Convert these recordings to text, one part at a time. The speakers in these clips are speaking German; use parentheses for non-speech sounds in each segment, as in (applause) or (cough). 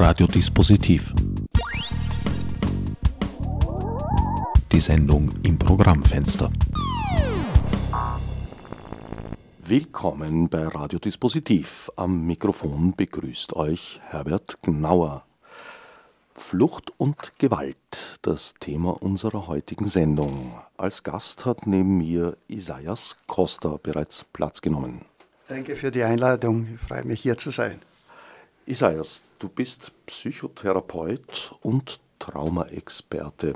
Radiodispositiv. Die Sendung im Programmfenster. Willkommen bei Radiodispositiv. Am Mikrofon begrüßt euch Herbert Gnauer. Flucht und Gewalt, das Thema unserer heutigen Sendung. Als Gast hat neben mir Isaias Costa bereits Platz genommen. Danke für die Einladung. Ich freue mich, hier zu sein. Isaias, du bist Psychotherapeut und Traumaexperte.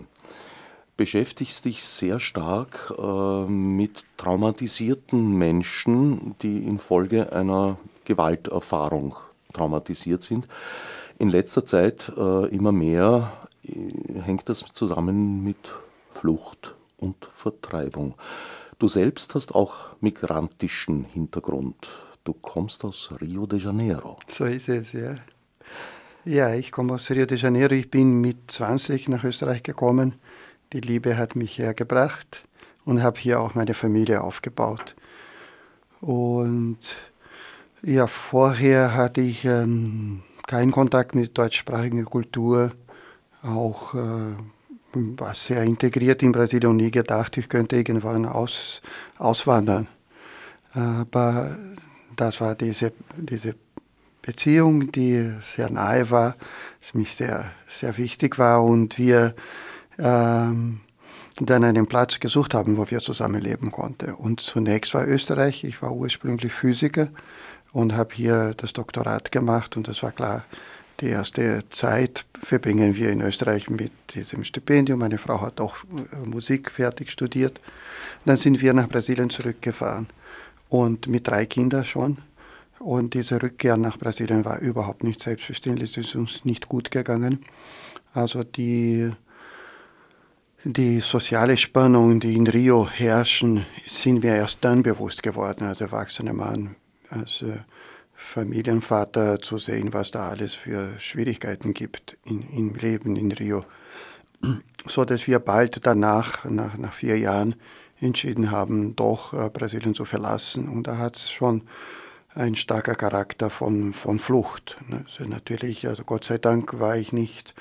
Beschäftigst dich sehr stark äh, mit traumatisierten Menschen, die infolge einer Gewalterfahrung traumatisiert sind. In letzter Zeit äh, immer mehr äh, hängt das zusammen mit Flucht und Vertreibung. Du selbst hast auch migrantischen Hintergrund. Du kommst aus Rio de Janeiro. So ist es, ja. Ja, ich komme aus Rio de Janeiro. Ich bin mit 20 nach Österreich gekommen. Die Liebe hat mich hergebracht und habe hier auch meine Familie aufgebaut. Und ja, vorher hatte ich ähm, keinen Kontakt mit deutschsprachiger Kultur, auch äh, war sehr integriert in Brasilien und nie gedacht, ich könnte irgendwann aus, auswandern. Aber das war diese, diese Beziehung, die sehr nahe war, das mich sehr, sehr wichtig war und wir ähm, dann einen Platz gesucht haben, wo wir zusammenleben konnten. Und zunächst war Österreich, ich war ursprünglich Physiker und habe hier das Doktorat gemacht und das war klar, die erste Zeit verbringen wir in Österreich mit diesem Stipendium. Meine Frau hat auch äh, Musik fertig studiert. Dann sind wir nach Brasilien zurückgefahren und mit drei Kindern schon. Und diese Rückkehr nach Brasilien war überhaupt nicht selbstverständlich, es ist uns nicht gut gegangen. Also die, die soziale Spannung, die in Rio herrschen, sind mir erst dann bewusst geworden als erwachsener Mann, als äh, Familienvater zu sehen, was da alles für Schwierigkeiten gibt in, im Leben in Rio. So dass wir bald danach, nach, nach vier Jahren, entschieden haben, doch äh, Brasilien zu verlassen. Und da hat es schon ein starker Charakter von, von Flucht. Ne? Also natürlich, also Gott sei Dank war ich nicht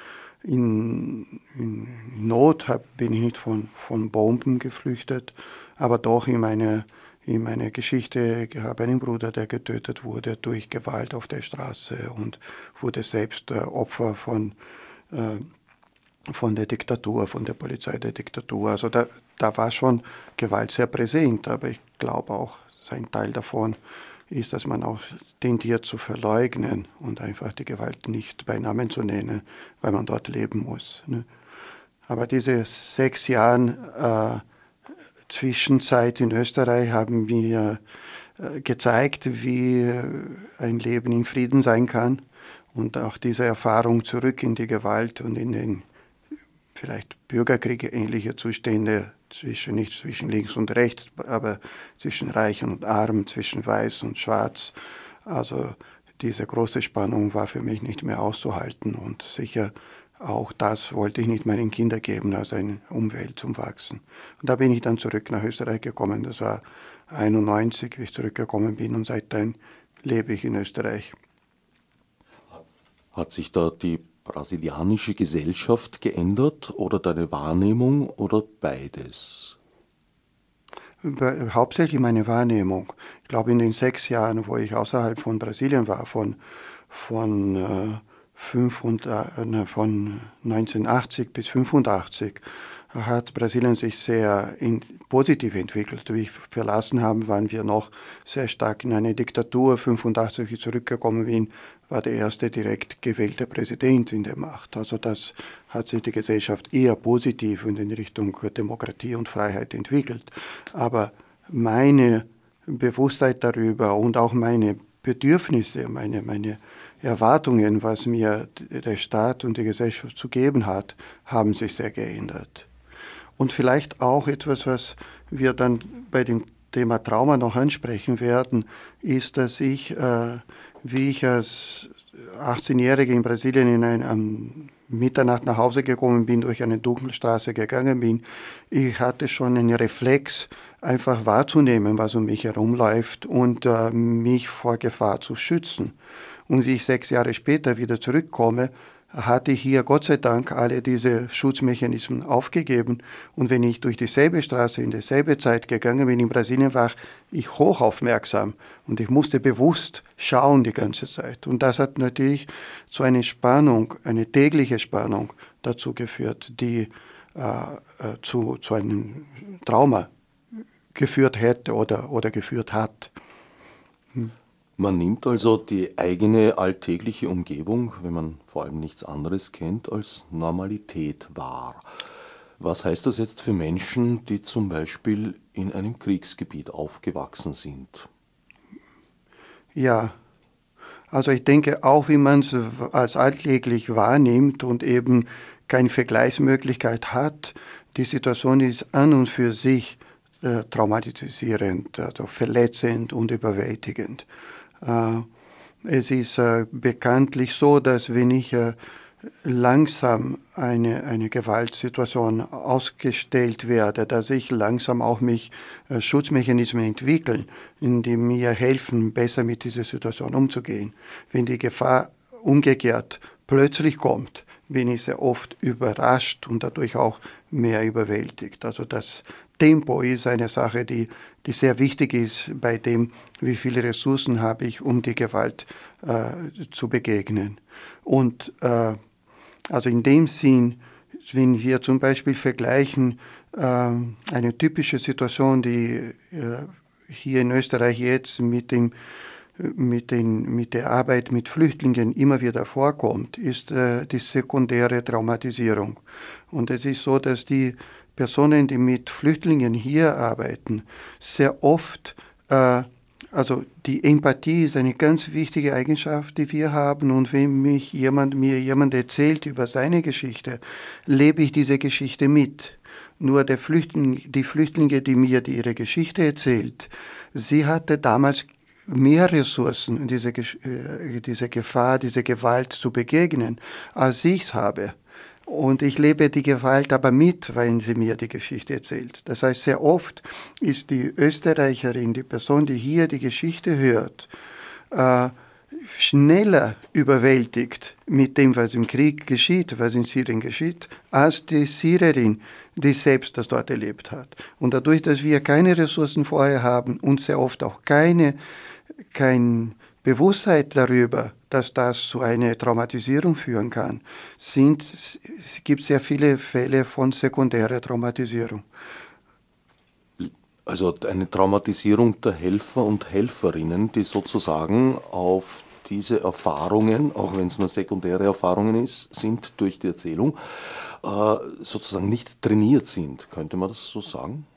in, in Not, hab, bin ich nicht von, von Bomben geflüchtet, aber doch in meine, in meine Geschichte, ich einen Bruder, der getötet wurde durch Gewalt auf der Straße und wurde selbst äh, Opfer von äh, von der Diktatur, von der Polizei der Diktatur. Also da, da war schon Gewalt sehr präsent, aber ich glaube auch, ein Teil davon ist, dass man auch tendiert zu verleugnen und einfach die Gewalt nicht bei Namen zu nennen, weil man dort leben muss. Ne? Aber diese sechs Jahre äh, Zwischenzeit in Österreich haben mir äh, gezeigt, wie ein Leben in Frieden sein kann und auch diese Erfahrung zurück in die Gewalt und in den vielleicht Bürgerkriege ähnliche Zustände zwischen, nicht zwischen links und rechts, aber zwischen Reich und Arm, zwischen Weiß und Schwarz. Also diese große Spannung war für mich nicht mehr auszuhalten und sicher auch das wollte ich nicht meinen Kindern geben als eine Umwelt zum Wachsen. Und da bin ich dann zurück nach Österreich gekommen. Das war 91, wie ich zurückgekommen bin und seitdem lebe ich in Österreich. Hat sich da die brasilianische Gesellschaft geändert oder deine Wahrnehmung oder beides? Hauptsächlich meine Wahrnehmung. Ich glaube, in den sechs Jahren, wo ich außerhalb von Brasilien war, von, von, äh, 500, äh, von 1980 bis 1985, hat Brasilien sich sehr in, positiv entwickelt. Wie ich verlassen habe, waren wir noch sehr stark in eine Diktatur. 1985, wie ich zurückgekommen bin, war der erste direkt gewählte Präsident in der Macht. Also das hat sich die Gesellschaft eher positiv und in Richtung Demokratie und Freiheit entwickelt. Aber meine Bewusstheit darüber und auch meine Bedürfnisse, meine, meine Erwartungen, was mir der Staat und die Gesellschaft zu geben hat, haben sich sehr geändert. Und vielleicht auch etwas, was wir dann bei dem Thema Trauma noch ansprechen werden, ist, dass ich äh, wie ich als 18-Jähriger in Brasilien in ein, am Mitternacht nach Hause gekommen bin, durch eine Dunkelstraße gegangen bin, ich hatte schon einen Reflex, einfach wahrzunehmen, was um mich herumläuft und äh, mich vor Gefahr zu schützen. Und wie ich sechs Jahre später wieder zurückkomme, hatte ich hier Gott sei Dank alle diese Schutzmechanismen aufgegeben. Und wenn ich durch dieselbe Straße in dieselbe Zeit gegangen bin in Brasilien, war ich hochaufmerksam und ich musste bewusst schauen die ganze Zeit. Und das hat natürlich zu einer Spannung, eine tägliche Spannung dazu geführt, die äh, äh zu, zu einem Trauma geführt hätte oder, oder geführt hat. Hm. Man nimmt also die eigene alltägliche Umgebung, wenn man vor allem nichts anderes kennt, als Normalität wahr. Was heißt das jetzt für Menschen, die zum Beispiel in einem Kriegsgebiet aufgewachsen sind? Ja, also ich denke, auch wie man es als alltäglich wahrnimmt und eben keine Vergleichsmöglichkeit hat, die Situation ist an und für sich äh, traumatisierend, also verletzend und überwältigend. Äh, es ist äh, bekanntlich so, dass wenn ich äh, langsam eine, eine Gewaltsituation ausgestellt werde, dass ich langsam auch mich Schutzmechanismen entwickeln, die mir helfen, besser mit dieser Situation umzugehen. Wenn die Gefahr umgekehrt plötzlich kommt, bin ich sehr oft überrascht und dadurch auch mehr überwältigt. Also das Tempo ist eine Sache, die, die sehr wichtig ist bei dem, wie viele Ressourcen habe ich, um die Gewalt äh, zu begegnen. Und äh, also in dem Sinn, wenn wir zum Beispiel vergleichen, äh, eine typische Situation, die äh, hier in Österreich jetzt mit dem mit, den, mit der Arbeit mit Flüchtlingen immer wieder vorkommt, ist äh, die sekundäre Traumatisierung. Und es ist so, dass die Personen, die mit Flüchtlingen hier arbeiten, sehr oft, äh, also die Empathie ist eine ganz wichtige Eigenschaft, die wir haben. Und wenn mich jemand, mir jemand erzählt über seine Geschichte, lebe ich diese Geschichte mit. Nur der Flüchtling, die Flüchtlinge, die mir ihre Geschichte erzählt, sie hatte damals mehr Ressourcen, diese, äh, diese Gefahr, diese Gewalt zu begegnen, als ich es habe. Und ich lebe die Gewalt aber mit, weil sie mir die Geschichte erzählt. Das heißt, sehr oft ist die Österreicherin, die Person, die hier die Geschichte hört, äh, schneller überwältigt mit dem, was im Krieg geschieht, was in Syrien geschieht, als die Syrerin, die selbst das dort erlebt hat. Und dadurch, dass wir keine Ressourcen vorher haben und sehr oft auch keine, kein Bewusstheit darüber, dass das zu einer Traumatisierung führen kann, sind, es gibt sehr viele Fälle von sekundärer Traumatisierung. Also eine Traumatisierung der Helfer und Helferinnen, die sozusagen auf diese Erfahrungen, auch wenn es nur sekundäre Erfahrungen ist, sind durch die Erzählung, äh, sozusagen nicht trainiert sind. Könnte man das so sagen?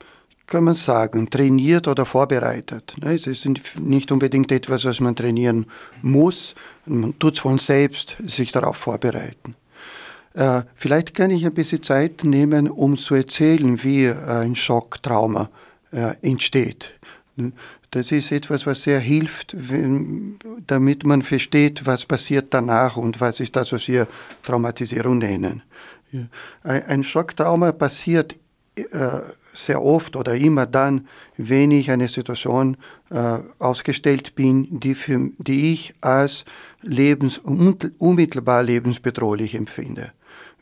Kann man sagen, trainiert oder vorbereitet. Ne? Es ist nicht unbedingt etwas, was man trainieren muss. Man tut es von selbst, sich darauf vorbereiten. Äh, vielleicht kann ich ein bisschen Zeit nehmen, um zu erzählen, wie ein Schocktrauma äh, entsteht. Das ist etwas, was sehr hilft, wenn, damit man versteht, was passiert danach und was ist das, was wir Traumatisierung nennen. Ein Schocktrauma passiert äh, sehr oft oder immer dann, wenn ich eine Situation äh, ausgestellt bin, die, für, die ich als lebens, unmittelbar lebensbedrohlich empfinde.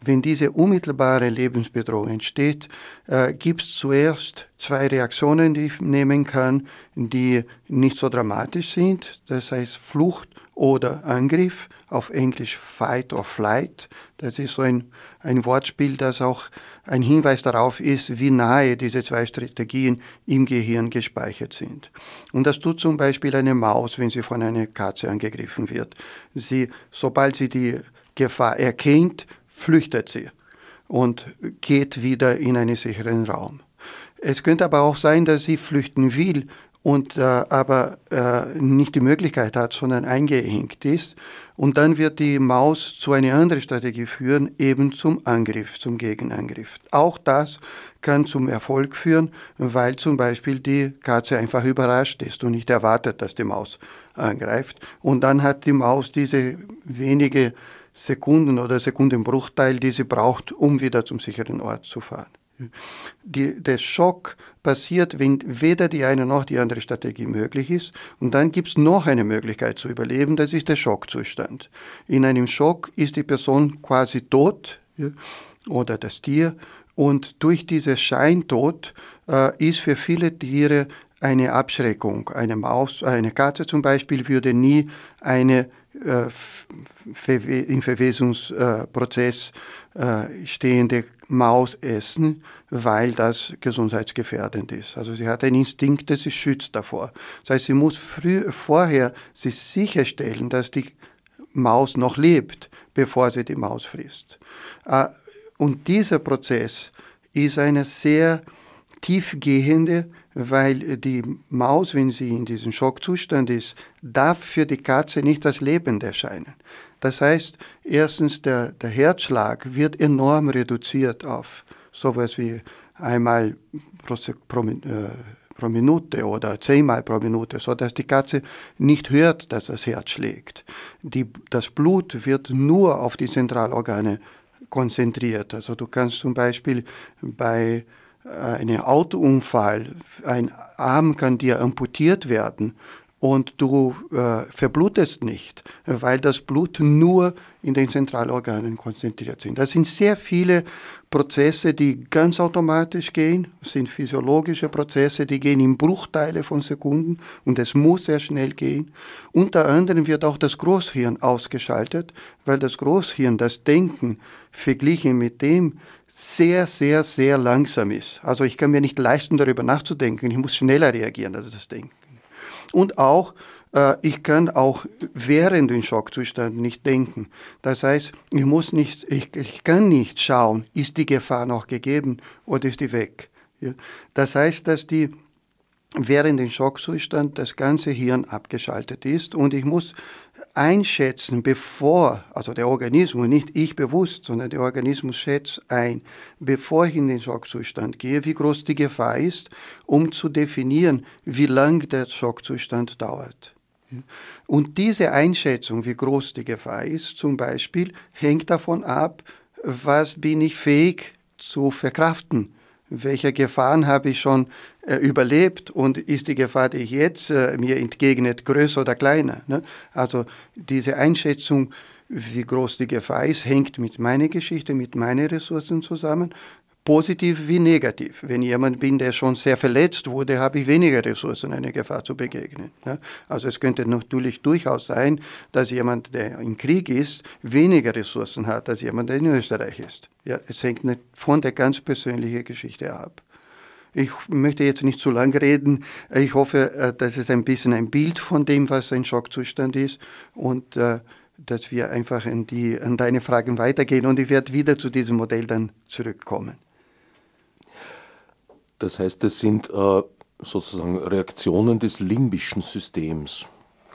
Wenn diese unmittelbare Lebensbedrohung entsteht, äh, gibt es zuerst zwei Reaktionen, die ich nehmen kann, die nicht so dramatisch sind, das heißt Flucht oder Angriff, auf Englisch Fight or Flight. Das ist so ein, ein Wortspiel, das auch ein Hinweis darauf ist, wie nahe diese zwei Strategien im Gehirn gespeichert sind. Und das tut zum Beispiel eine Maus, wenn sie von einer Katze angegriffen wird. Sie, sobald sie die Gefahr erkennt, flüchtet sie und geht wieder in einen sicheren Raum. Es könnte aber auch sein, dass sie flüchten will und äh, aber äh, nicht die Möglichkeit hat, sondern eingehängt ist. Und dann wird die Maus zu einer anderen Strategie führen, eben zum Angriff, zum Gegenangriff. Auch das kann zum Erfolg führen, weil zum Beispiel die Katze einfach überrascht ist und nicht erwartet, dass die Maus angreift. Und dann hat die Maus diese wenige Sekunden oder Sekundenbruchteil, die sie braucht, um wieder zum sicheren Ort zu fahren. Die, der Schock passiert, wenn weder die eine noch die andere Strategie möglich ist. Und dann gibt es noch eine Möglichkeit zu überleben, das ist der Schockzustand. In einem Schock ist die Person quasi tot ja, oder das Tier. Und durch dieses Scheintod äh, ist für viele Tiere eine Abschreckung. Eine Maus, eine Katze zum Beispiel würde nie eine äh, im Verwesungsprozess äh, stehende Maus essen, weil das gesundheitsgefährdend ist. Also sie hat einen Instinkt, der sie schützt davor. Das heißt, sie muss früh, vorher sich sicherstellen, dass die Maus noch lebt, bevor sie die Maus frisst. Äh, und dieser Prozess ist eine sehr tiefgehende weil die Maus, wenn sie in diesem Schockzustand ist, darf für die Katze nicht als lebend erscheinen. Das heißt, erstens, der, der Herzschlag wird enorm reduziert auf sowas wie einmal pro, pro, äh, pro Minute oder zehnmal pro Minute, sodass die Katze nicht hört, dass das Herz schlägt. Die, das Blut wird nur auf die Zentralorgane konzentriert. Also du kannst zum Beispiel bei einem Autounfall, ein Arm kann dir amputiert werden und du äh, verblutest nicht, weil das Blut nur in den Zentralorganen konzentriert sind. Das sind sehr viele Prozesse, die ganz automatisch gehen, das sind physiologische Prozesse, die gehen in Bruchteile von Sekunden und es muss sehr schnell gehen. Unter anderem wird auch das Großhirn ausgeschaltet, weil das Großhirn, das Denken verglichen mit dem, sehr, sehr, sehr langsam ist. Also ich kann mir nicht leisten, darüber nachzudenken. Ich muss schneller reagieren als das Denken. Und auch, äh, ich kann auch während dem Schockzustand nicht denken. Das heißt, ich muss nicht, ich, ich kann nicht schauen, ist die Gefahr noch gegeben oder ist die weg. Ja? Das heißt, dass die während dem Schockzustand das ganze Hirn abgeschaltet ist und ich muss einschätzen, bevor, also der Organismus, nicht ich bewusst, sondern der Organismus schätzt ein, bevor ich in den Schockzustand gehe, wie groß die Gefahr ist, um zu definieren, wie lang der Schockzustand dauert. Und diese Einschätzung, wie groß die Gefahr ist, zum Beispiel, hängt davon ab, was bin ich fähig zu verkraften welche Gefahren habe ich schon überlebt und ist die Gefahr, die ich jetzt äh, mir entgegnet, größer oder kleiner. Ne? Also diese Einschätzung, wie groß die Gefahr ist, hängt mit meiner Geschichte, mit meinen Ressourcen zusammen positiv wie negativ. Wenn jemand bin, der schon sehr verletzt wurde, habe ich weniger Ressourcen, einer Gefahr zu begegnen. Also es könnte natürlich durchaus sein, dass jemand, der im Krieg ist, weniger Ressourcen hat als jemand, der in Österreich ist. Ja, es hängt nicht von der ganz persönlichen Geschichte ab. Ich möchte jetzt nicht zu lang reden. Ich hoffe, äh, dass es ein bisschen ein Bild von dem, was ein Schockzustand ist und äh, dass wir einfach in die, an deine Fragen weitergehen und ich werde wieder zu diesem Modell dann zurückkommen. Das heißt, das sind äh, sozusagen Reaktionen des limbischen Systems.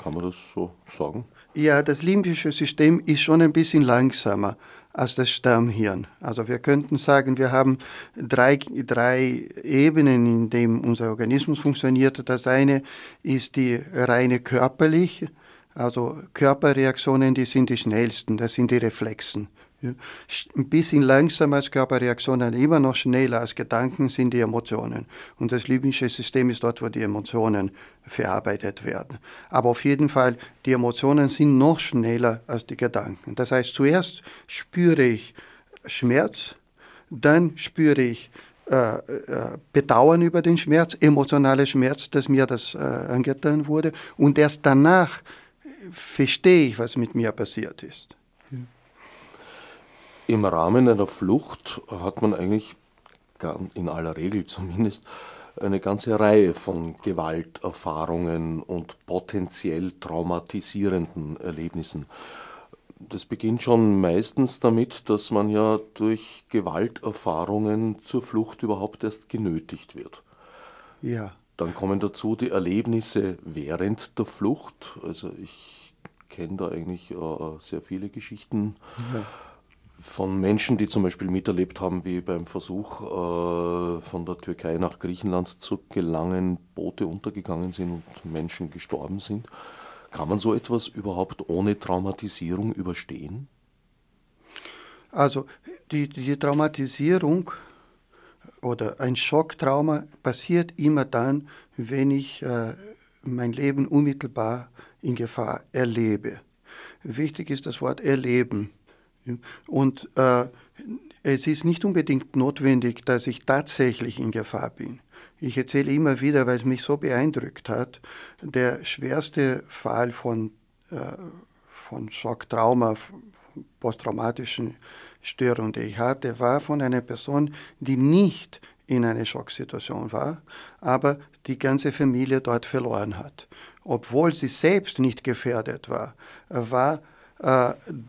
Kann man das so sagen? Ja, das limbische System ist schon ein bisschen langsamer als das Stammhirn. Also wir könnten sagen, wir haben drei, drei Ebenen, in denen unser Organismus funktioniert. Das eine ist die reine körperliche, also Körperreaktionen, die sind die schnellsten, das sind die Reflexen. Ja. Ein bisschen langsamer als Körperreaktionen, immer noch schneller als Gedanken sind die Emotionen. Und das limbische System ist dort, wo die Emotionen verarbeitet werden. Aber auf jeden Fall, die Emotionen sind noch schneller als die Gedanken. Das heißt, zuerst spüre ich Schmerz, dann spüre ich äh, äh, Bedauern über den Schmerz, emotionaler Schmerz, dass mir das äh, angetan wurde. Und erst danach verstehe ich, was mit mir passiert ist. Im Rahmen einer Flucht hat man eigentlich, in aller Regel zumindest, eine ganze Reihe von Gewalterfahrungen und potenziell traumatisierenden Erlebnissen. Das beginnt schon meistens damit, dass man ja durch Gewalterfahrungen zur Flucht überhaupt erst genötigt wird. Ja. Dann kommen dazu die Erlebnisse während der Flucht. Also ich kenne da eigentlich äh, sehr viele Geschichten. Ja von Menschen, die zum Beispiel miterlebt haben, wie beim Versuch äh, von der Türkei nach Griechenland zu gelangen, Boote untergegangen sind und Menschen gestorben sind. Kann man so etwas überhaupt ohne Traumatisierung überstehen? Also die, die Traumatisierung oder ein Schocktrauma passiert immer dann, wenn ich äh, mein Leben unmittelbar in Gefahr erlebe. Wichtig ist das Wort erleben. Und äh, es ist nicht unbedingt notwendig, dass ich tatsächlich in Gefahr bin. Ich erzähle immer wieder, weil es mich so beeindruckt hat, der schwerste Fall von, äh, von Schocktrauma, posttraumatischen Störung, die ich hatte, war von einer Person, die nicht in einer Schocksituation war, aber die ganze Familie dort verloren hat. Obwohl sie selbst nicht gefährdet war, war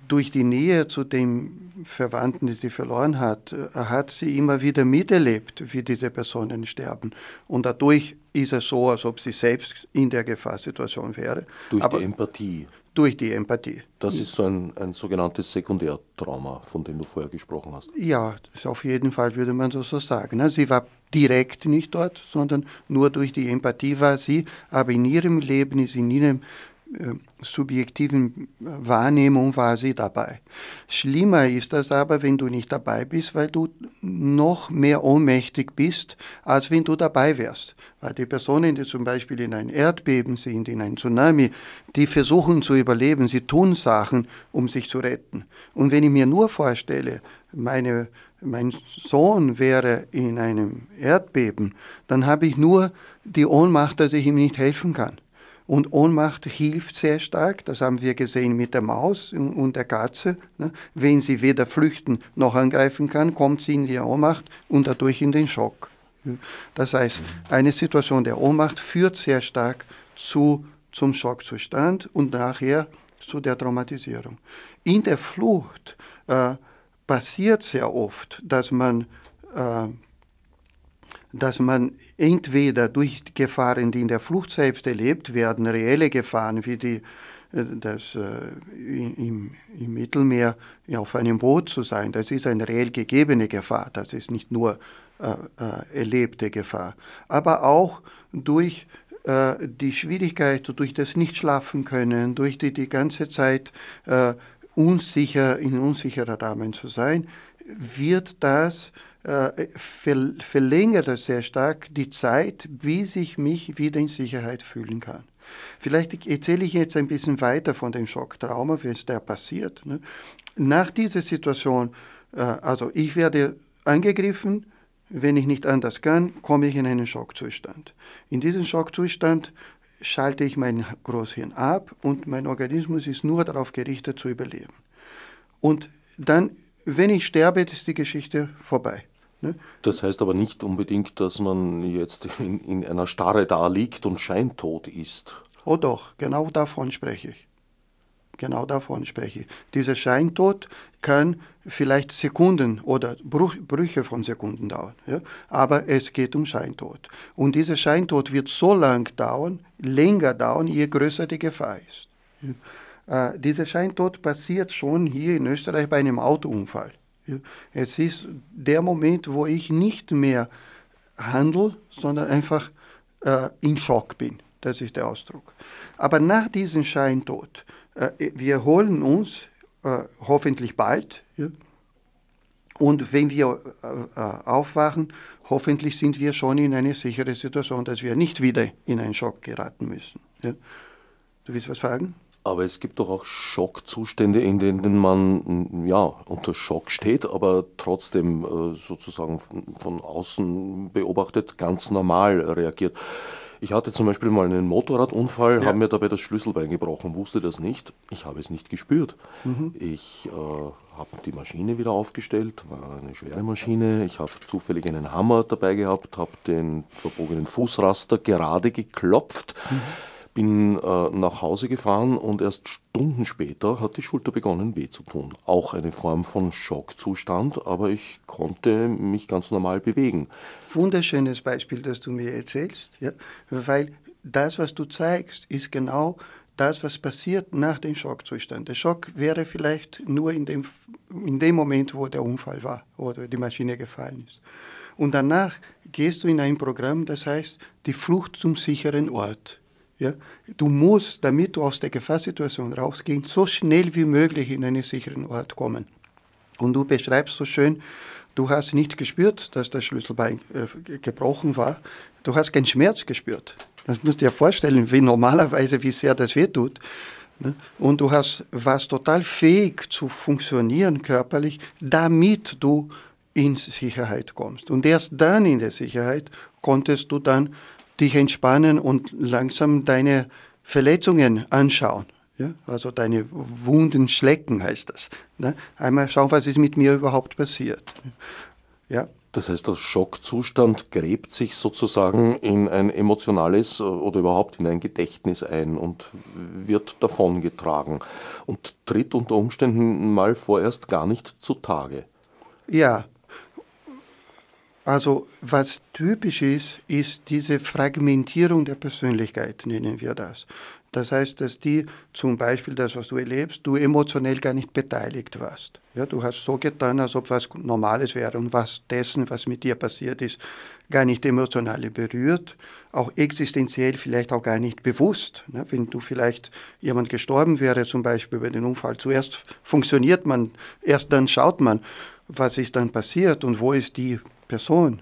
durch die Nähe zu dem Verwandten, die sie verloren hat, äh, hat sie immer wieder miterlebt, wie diese Personen sterben. Und dadurch ist es so, als ob sie selbst in der Gefahrsituation wäre. Durch Aber die Empathie. Durch die Empathie. Das ist so ein, ein sogenanntes Sekundärtrauma, von dem du vorher gesprochen hast. Ja, auf jeden Fall würde man so sagen. Ne? Sie war direkt nicht dort, sondern nur durch die Empathie war sie, aber in ihrem Leben ist in ihrem äh, subjektiven Wahrnehmung war sie dabei. Schlimmer ist das aber, wenn du nicht dabei bist, weil du noch mehr ohnmächtig bist, als wenn du dabei wärst. Weil die Personen, die zum Beispiel in ein Erdbeben sind, in ein Tsunami, die versuchen zu überleben, sie tun Sachen, um sich zu retten. Und wenn ich mir nur vorstelle, meine, mein Sohn wäre in einem Erdbeben, dann habe ich nur die Ohnmacht, dass ich ihm nicht helfen kann. Und Ohnmacht hilft sehr stark, das haben wir gesehen mit der Maus und der Katze. Ne? Wenn sie weder flüchten noch angreifen kann, kommt sie in die Ohnmacht und dadurch in den Schock. Das heißt, eine Situation der Ohnmacht führt sehr stark zu, zum Schockzustand und nachher zu der Traumatisierung. In der Flucht äh, passiert sehr oft, dass man äh, dass man entweder durch Gefahren, die in der Flucht selbst erlebt werden, reelle Gefahren wie die, äh, das äh, im, im, Mittelmeer auf einem Boot zu sein, das ist eine reell gegebene Gefahr, das ist nicht nur äh, äh, erlebte Gefahr, aber auch durch äh, die Schwierigkeit, durch das Nicht-Schlafen können, durch die, die ganze Zeit äh, unsicher, in unsicherer Rahmen zu sein, wird das äh, verlängert das sehr stark die Zeit, bis ich mich wieder in Sicherheit fühlen kann. Vielleicht erzähle ich jetzt ein bisschen weiter von dem Schocktrauma, wie es da passiert. Ne? Nach dieser Situation, äh, also ich werde angegriffen, wenn ich nicht anders kann, komme ich in einen Schockzustand. In diesem Schockzustand schalte ich mein Großhirn ab und mein Organismus ist nur darauf gerichtet zu überleben. Und dann, wenn ich sterbe, ist die Geschichte vorbei. Ne? Das heißt aber nicht unbedingt, dass man jetzt in, in einer Starre da liegt und scheintot ist. Oh doch, genau davon spreche ich. Genau davon spreche ich. Dieser Scheintod kann vielleicht Sekunden oder Bruch, Brüche von Sekunden dauern. Ja? Aber es geht um Scheintod. Und dieser Scheintod wird so lang dauern, länger dauern, je größer die Gefahr ist. Ja? Äh, dieser Scheintod passiert schon hier in Österreich bei einem Autounfall. Es ist der Moment, wo ich nicht mehr handle, sondern einfach äh, in Schock bin. Das ist der Ausdruck. Aber nach diesem Scheintod, äh, wir holen uns äh, hoffentlich bald. Ja? Und wenn wir äh, äh, aufwachen, hoffentlich sind wir schon in eine sichere Situation, dass wir nicht wieder in einen Schock geraten müssen. Ja? Du willst was fragen? Aber es gibt doch auch Schockzustände, in denen man ja unter Schock steht, aber trotzdem äh, sozusagen von außen beobachtet ganz normal reagiert. Ich hatte zum Beispiel mal einen Motorradunfall, ja. habe mir dabei das Schlüsselbein gebrochen, wusste das nicht. Ich habe es nicht gespürt. Mhm. Ich äh, habe die Maschine wieder aufgestellt, war eine schwere Maschine. Ich habe zufällig einen Hammer dabei gehabt, habe den verbogenen Fußraster gerade geklopft. Mhm bin äh, nach Hause gefahren und erst Stunden später hat die Schulter begonnen weh zu tun. Auch eine Form von Schockzustand, aber ich konnte mich ganz normal bewegen. Wunderschönes Beispiel, das du mir erzählst, ja? weil das, was du zeigst, ist genau das, was passiert nach dem Schockzustand. Der Schock wäre vielleicht nur in dem, in dem Moment, wo der Unfall war oder die Maschine gefallen ist. Und danach gehst du in ein Programm, das heißt die Flucht zum sicheren Ort. Ja? Du musst, damit du aus der Gefahrsituation rausgehst, so schnell wie möglich in einen sicheren Ort kommen. Und du beschreibst so schön, Du hast nicht gespürt, dass das Schlüsselbein äh, gebrochen war. Du hast keinen Schmerz gespürt. Das musst du dir vorstellen, wie normalerweise, wie sehr das wehtut. Ne? Und du hast, warst total fähig zu funktionieren körperlich, damit du in Sicherheit kommst. Und erst dann in der Sicherheit konntest du dann dich entspannen und langsam deine Verletzungen anschauen. Ja? Also deine Wunden schlecken heißt das. Ne? Einmal schauen, was ist mit mir überhaupt passiert. Ja. Das heißt, der Schockzustand gräbt sich sozusagen in ein emotionales äh, oder überhaupt in ein Gedächtnis ein und wird davongetragen und tritt unter Umständen mal vorerst gar nicht zutage. Ja, also was typisch ist, ist diese Fragmentierung der Persönlichkeit, nennen wir das. Das heißt, dass die zum Beispiel das, was du erlebst, du emotionell gar nicht beteiligt warst. Ja, du hast so getan, als ob was Normales wäre und was dessen, was mit dir passiert ist, gar nicht emotional berührt, auch existenziell vielleicht auch gar nicht bewusst. Ne? Wenn du vielleicht jemand gestorben wäre, zum Beispiel bei dem Unfall, zuerst funktioniert man, erst dann schaut man, was ist dann passiert und wo ist die Person.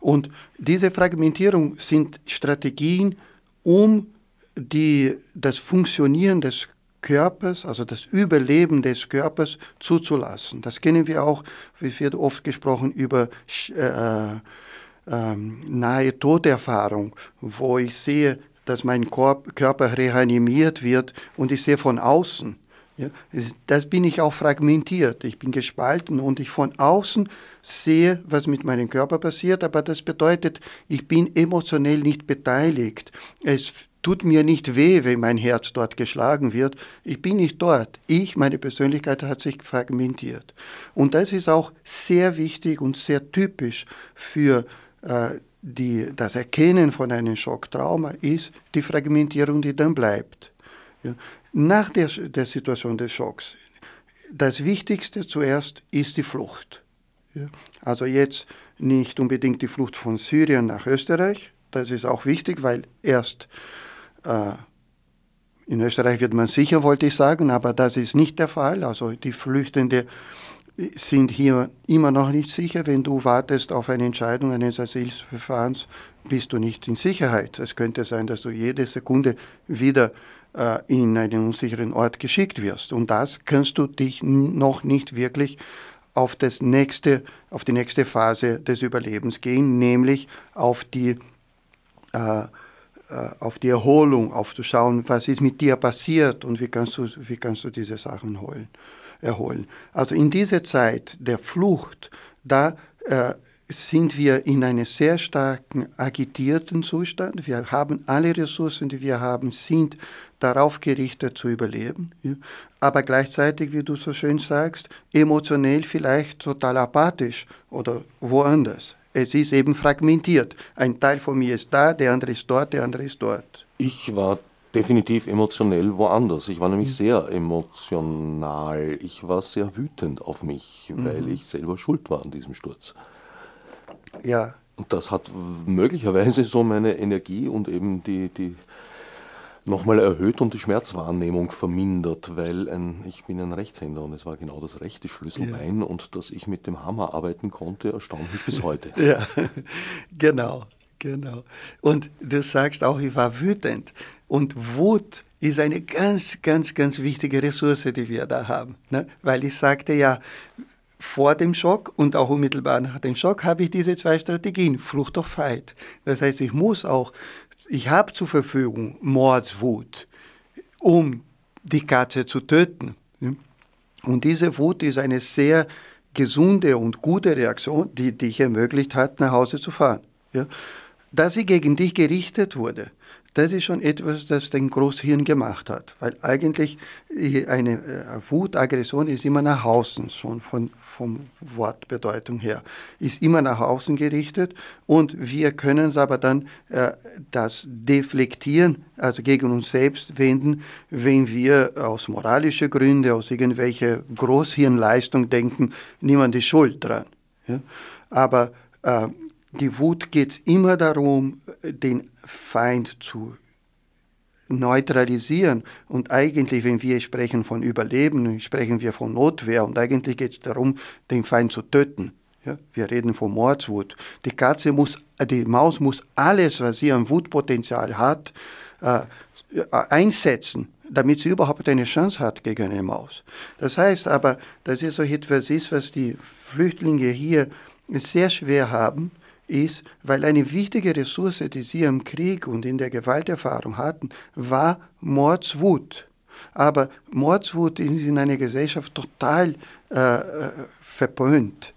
Und diese Fragmentierung sind Strategien, um die, das Funktionieren des Körpers, also das Überleben des Körpers zuzulassen. Das kennen wir auch, wie wird oft gesprochen über äh, äh, nahe Toderfahrung, wo ich sehe, dass mein Körper reanimiert wird und ich sehe von außen. Ja, das bin ich auch fragmentiert. Ich bin gespalten und ich von außen sehe, was mit meinem Körper passiert, aber das bedeutet, ich bin emotionell nicht beteiligt. Es tut mir nicht weh, wenn mein Herz dort geschlagen wird. Ich bin nicht dort. Ich, meine Persönlichkeit hat sich fragmentiert. Und das ist auch sehr wichtig und sehr typisch für äh, die, das Erkennen von einem Schocktrauma, ist die Fragmentierung, die dann bleibt. Ja. Nach der, der Situation des Schocks, das Wichtigste zuerst ist die Flucht. Also jetzt nicht unbedingt die Flucht von Syrien nach Österreich, das ist auch wichtig, weil erst äh, in Österreich wird man sicher, wollte ich sagen, aber das ist nicht der Fall. Also die Flüchtende sind hier immer noch nicht sicher. Wenn du wartest auf eine Entscheidung eines Asylverfahrens, bist du nicht in Sicherheit. Es könnte sein, dass du jede Sekunde wieder in einen unsicheren Ort geschickt wirst. Und das kannst du dich noch nicht wirklich auf, das nächste, auf die nächste Phase des Überlebens gehen, nämlich auf die äh, äh, auf die Erholung, aufzuschauen, was ist mit dir passiert und wie kannst du, wie kannst du diese Sachen holen, erholen. Also in dieser Zeit der Flucht, da äh, sind wir in einem sehr starken agitierten Zustand. Wir haben alle Ressourcen, die wir haben, sind darauf gerichtet zu überleben. Aber gleichzeitig, wie du so schön sagst, emotionell vielleicht total apathisch oder woanders. Es ist eben fragmentiert. Ein Teil von mir ist da, der andere ist dort, der andere ist dort. Ich war definitiv emotionell woanders. Ich war nämlich mhm. sehr emotional. Ich war sehr wütend auf mich, mhm. weil ich selber schuld war an diesem Sturz. Ja. Und das hat möglicherweise so meine Energie und eben die, die nochmal erhöht und die Schmerzwahrnehmung vermindert, weil ein, ich bin ein Rechtshänder und es war genau das rechte Schlüsselbein ja. und dass ich mit dem Hammer arbeiten konnte, erstaunt mich bis heute. (laughs) Ja, genau, genau. Und du sagst auch, ich war wütend. Und Wut ist eine ganz, ganz, ganz wichtige Ressource, die wir da haben. Ne? Weil ich sagte ja, vor dem Schock und auch unmittelbar nach dem Schock habe ich diese zwei Strategien, Flucht oder Fight. Das heißt, ich muss auch ich habe zur Verfügung Mordswut, um die Katze zu töten. Und diese Wut ist eine sehr gesunde und gute Reaktion, die dich ermöglicht hat, nach Hause zu fahren. Dass sie gegen dich gerichtet wurde, das ist schon etwas, das dein Großhirn gemacht hat. Weil eigentlich eine äh, Wutaggression ist immer nach außen, schon von, vom Wortbedeutung her, ist immer nach außen gerichtet und wir können es aber dann äh, das deflektieren, also gegen uns selbst wenden, wenn wir aus moralischen Gründen, aus irgendwelcher Großhirnleistung denken, niemand ist schuld dran. Ja? Aber äh, die Wut geht immer darum, den Feind zu neutralisieren. Und eigentlich, wenn wir sprechen von Überleben, sprechen wir von Notwehr. Und eigentlich geht es darum, den Feind zu töten. Ja, wir reden von Mordswut. Die Katze muss, die Maus muss alles, was sie an Wutpotenzial hat, äh, einsetzen, damit sie überhaupt eine Chance hat gegen eine Maus. Das heißt aber, dass es so etwas ist, was die Flüchtlinge hier sehr schwer haben, ist, weil eine wichtige Ressource, die sie im Krieg und in der Gewalterfahrung hatten, war Mordswut. Aber Mordswut ist in einer Gesellschaft total äh, äh verpönt.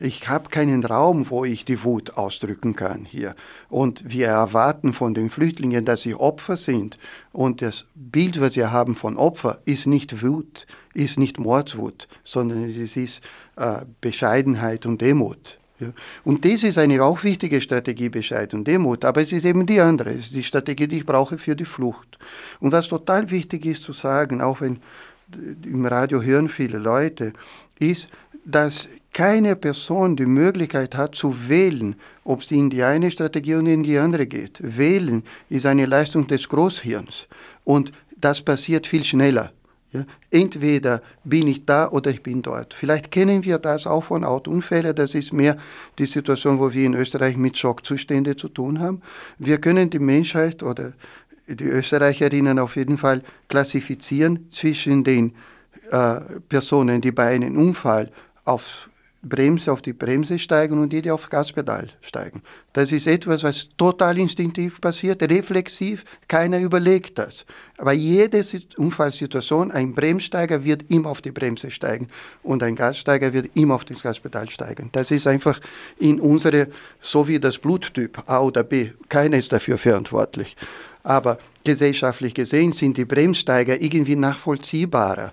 Ich habe keinen Raum, wo ich die Wut ausdrücken kann hier. Und wir erwarten von den Flüchtlingen, dass sie Opfer sind. Und das Bild, was wir haben von Opfer, ist nicht Wut, ist nicht Mordswut, sondern es ist äh, Bescheidenheit und Demut. Ja. Und das ist eine auch wichtige Strategie, Bescheid und Demut. Aber es ist eben die andere. Es ist die Strategie, die ich brauche für die Flucht. Und was total wichtig ist zu sagen, auch wenn im Radio hören viele Leute, ist, dass keine Person die Möglichkeit hat zu wählen, ob sie in die eine Strategie oder in die andere geht. Wählen ist eine Leistung des Großhirns und das passiert viel schneller. Ja? Entweder bin ich da oder ich bin dort. Vielleicht kennen wir das auch von Autounfällen. Das ist mehr die Situation, wo wir in Österreich mit Schockzuständen zu tun haben. Wir können die Menschheit oder die Österreicherinnen auf jeden Fall klassifizieren zwischen den äh, Personen, die bei einem Unfall auf Bremse auf die Bremse steigen und die auf Gaspedal steigen. Das ist etwas, was total instinktiv passiert, reflexiv, keiner überlegt das. Aber jede Unfallsituation, ein Bremssteiger wird immer auf die Bremse steigen und ein Gassteiger wird immer auf das Gaspedal steigen. Das ist einfach in unsere, so wie das Bluttyp A oder B, keiner ist dafür verantwortlich. Aber gesellschaftlich gesehen sind die Bremssteiger irgendwie nachvollziehbarer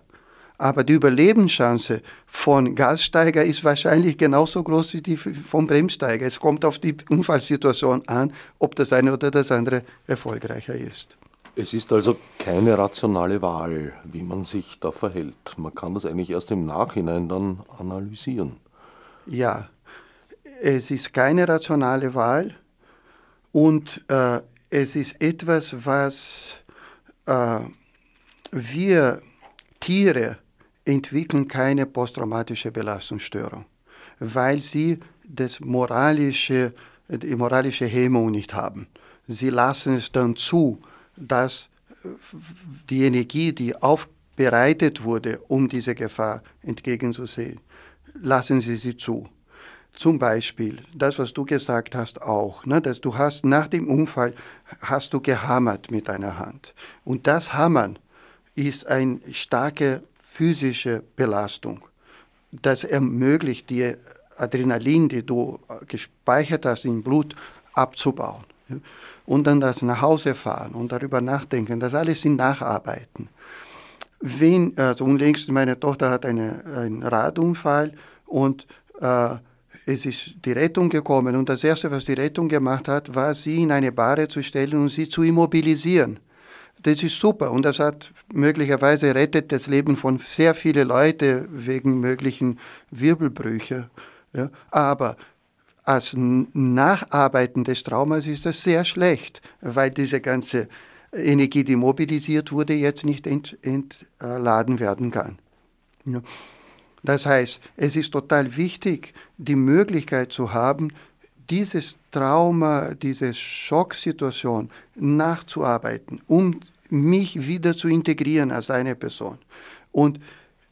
aber die Überlebenschance von Gassteiger ist wahrscheinlich genauso groß wie die vom Bremssteiger. Es kommt auf die Unfallsituation an, ob das eine oder das andere erfolgreicher ist. Es ist also keine rationale Wahl, wie man sich da verhält. Man kann das eigentlich erst im Nachhinein dann analysieren. Ja, es ist keine rationale Wahl und äh, es ist etwas, was äh, wir Tiere entwickeln keine posttraumatische Belastungsstörung, weil sie das moralische, die moralische Hemmung nicht haben. Sie lassen es dann zu, dass die Energie, die aufbereitet wurde, um diese Gefahr entgegenzusehen, lassen sie sie zu. Zum Beispiel, das, was du gesagt hast, auch, ne, dass du hast nach dem Unfall hast du gehammert mit deiner Hand. Und das Hammern ist ein starker physische Belastung. Das ermöglicht dir, Adrenalin, die du gespeichert hast im Blut, abzubauen. Und dann das nach Hause fahren und darüber nachdenken, das alles sind Nacharbeiten. Wenn, also unlängst meine Tochter hat eine, einen Radunfall und äh, es ist die Rettung gekommen und das Erste, was die Rettung gemacht hat, war, sie in eine Bahre zu stellen und sie zu immobilisieren. Das ist super und das hat möglicherweise rettet das Leben von sehr vielen Leuten wegen möglichen Wirbelbrüche. Ja. Aber als Nacharbeiten des Traumas ist das sehr schlecht, weil diese ganze Energie, die mobilisiert wurde, jetzt nicht ent, entladen werden kann. Ja. Das heißt, es ist total wichtig, die Möglichkeit zu haben, dieses Trauma, diese Schocksituation nachzuarbeiten, um mich wieder zu integrieren als eine Person. Und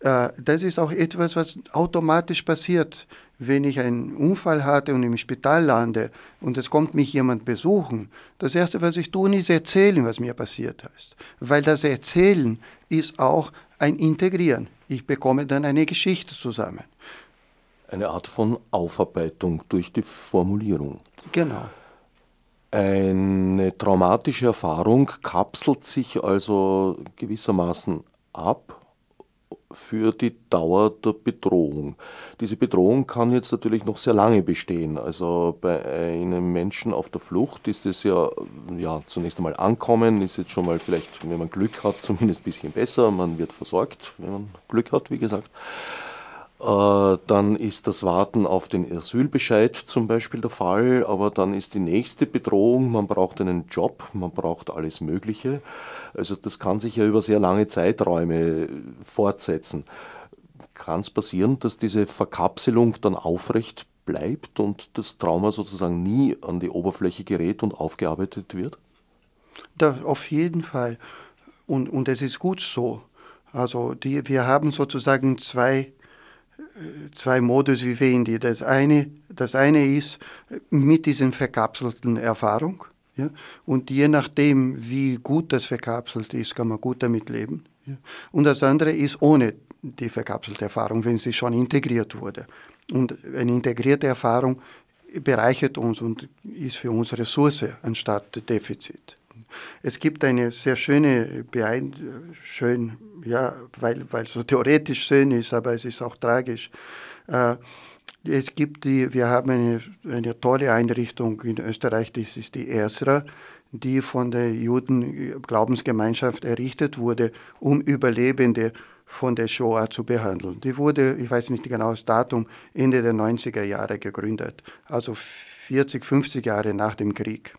äh, das ist auch etwas, was automatisch passiert, wenn ich einen Unfall hatte und im Spital lande und es kommt mich jemand besuchen. Das Erste, was ich tue, ist erzählen, was mir passiert ist. Weil das Erzählen ist auch ein Integrieren. Ich bekomme dann eine Geschichte zusammen eine Art von Aufarbeitung durch die Formulierung. Genau. Eine traumatische Erfahrung kapselt sich also gewissermaßen ab für die Dauer der Bedrohung. Diese Bedrohung kann jetzt natürlich noch sehr lange bestehen. Also bei einem Menschen auf der Flucht ist es ja, ja zunächst einmal ankommen, ist jetzt schon mal vielleicht, wenn man Glück hat, zumindest ein bisschen besser. Man wird versorgt, wenn man Glück hat, wie gesagt. Äh, dann ist das Warten auf den Asylbescheid zum Beispiel der Fall, aber dann ist die nächste Bedrohung, man braucht einen Job, man braucht alles Mögliche. Also das kann sich ja über sehr lange Zeiträume fortsetzen. Kann es passieren, dass diese Verkapselung dann aufrecht bleibt und das Trauma sozusagen nie an die Oberfläche gerät und aufgearbeitet wird? Da, auf jeden Fall. Und, und es ist gut so. Also die, wir haben sozusagen zwei, äh, zwei Modus vivendi. Das eine, das eine ist mit diesen verkapselten Erfahrung. Ja? Und je nachdem, wie gut das verkapselt ist, kann man gut damit leben. Ja? Und das andere ist ohne die verkapselte Erfahrung, wenn sie schon integriert wurde. Und eine integrierte Erfahrung bereichert uns und ist für uns Ressource anstatt Defizit. Es gibt eine sehr schöne, schön, ja, weil, es so theoretisch schön ist, aber es ist auch tragisch. Äh, es gibt die, wir haben eine, eine tolle Einrichtung in Österreich, das ist die ESRA, die von der Juden-Glaubensgemeinschaft errichtet wurde, um Überlebende von der Shoah zu behandeln. Die wurde, ich weiß nicht genau das Datum, Ende der 90er Jahre gegründet, also 40, 50 Jahre nach dem Krieg.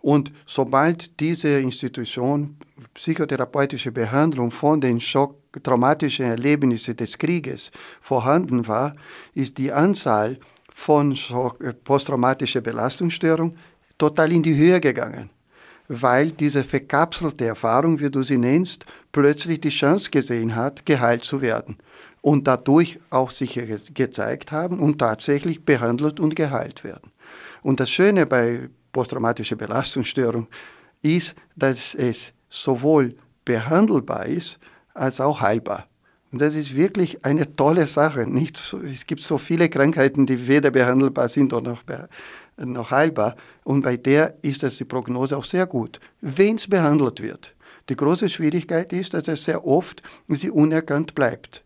Und sobald diese Institution psychotherapeutische Behandlung von den Schock, traumatischen Erlebnissen des Krieges vorhanden war, ist die Anzahl von äh, posttraumatischer Belastungsstörung total in die Höhe gegangen, weil diese verkapselte Erfahrung, wie du sie nennst, plötzlich die Chance gesehen hat, geheilt zu werden und dadurch auch sich gezeigt haben und tatsächlich behandelt und geheilt werden. Und das Schöne bei posttraumatische Belastungsstörung, ist, dass es sowohl behandelbar ist als auch heilbar. Und das ist wirklich eine tolle Sache. Nicht es gibt so viele Krankheiten, die weder behandelbar sind noch, noch heilbar. Und bei der ist das die Prognose auch sehr gut, wenn es behandelt wird. Die große Schwierigkeit ist, dass es sehr oft sie unerkannt bleibt.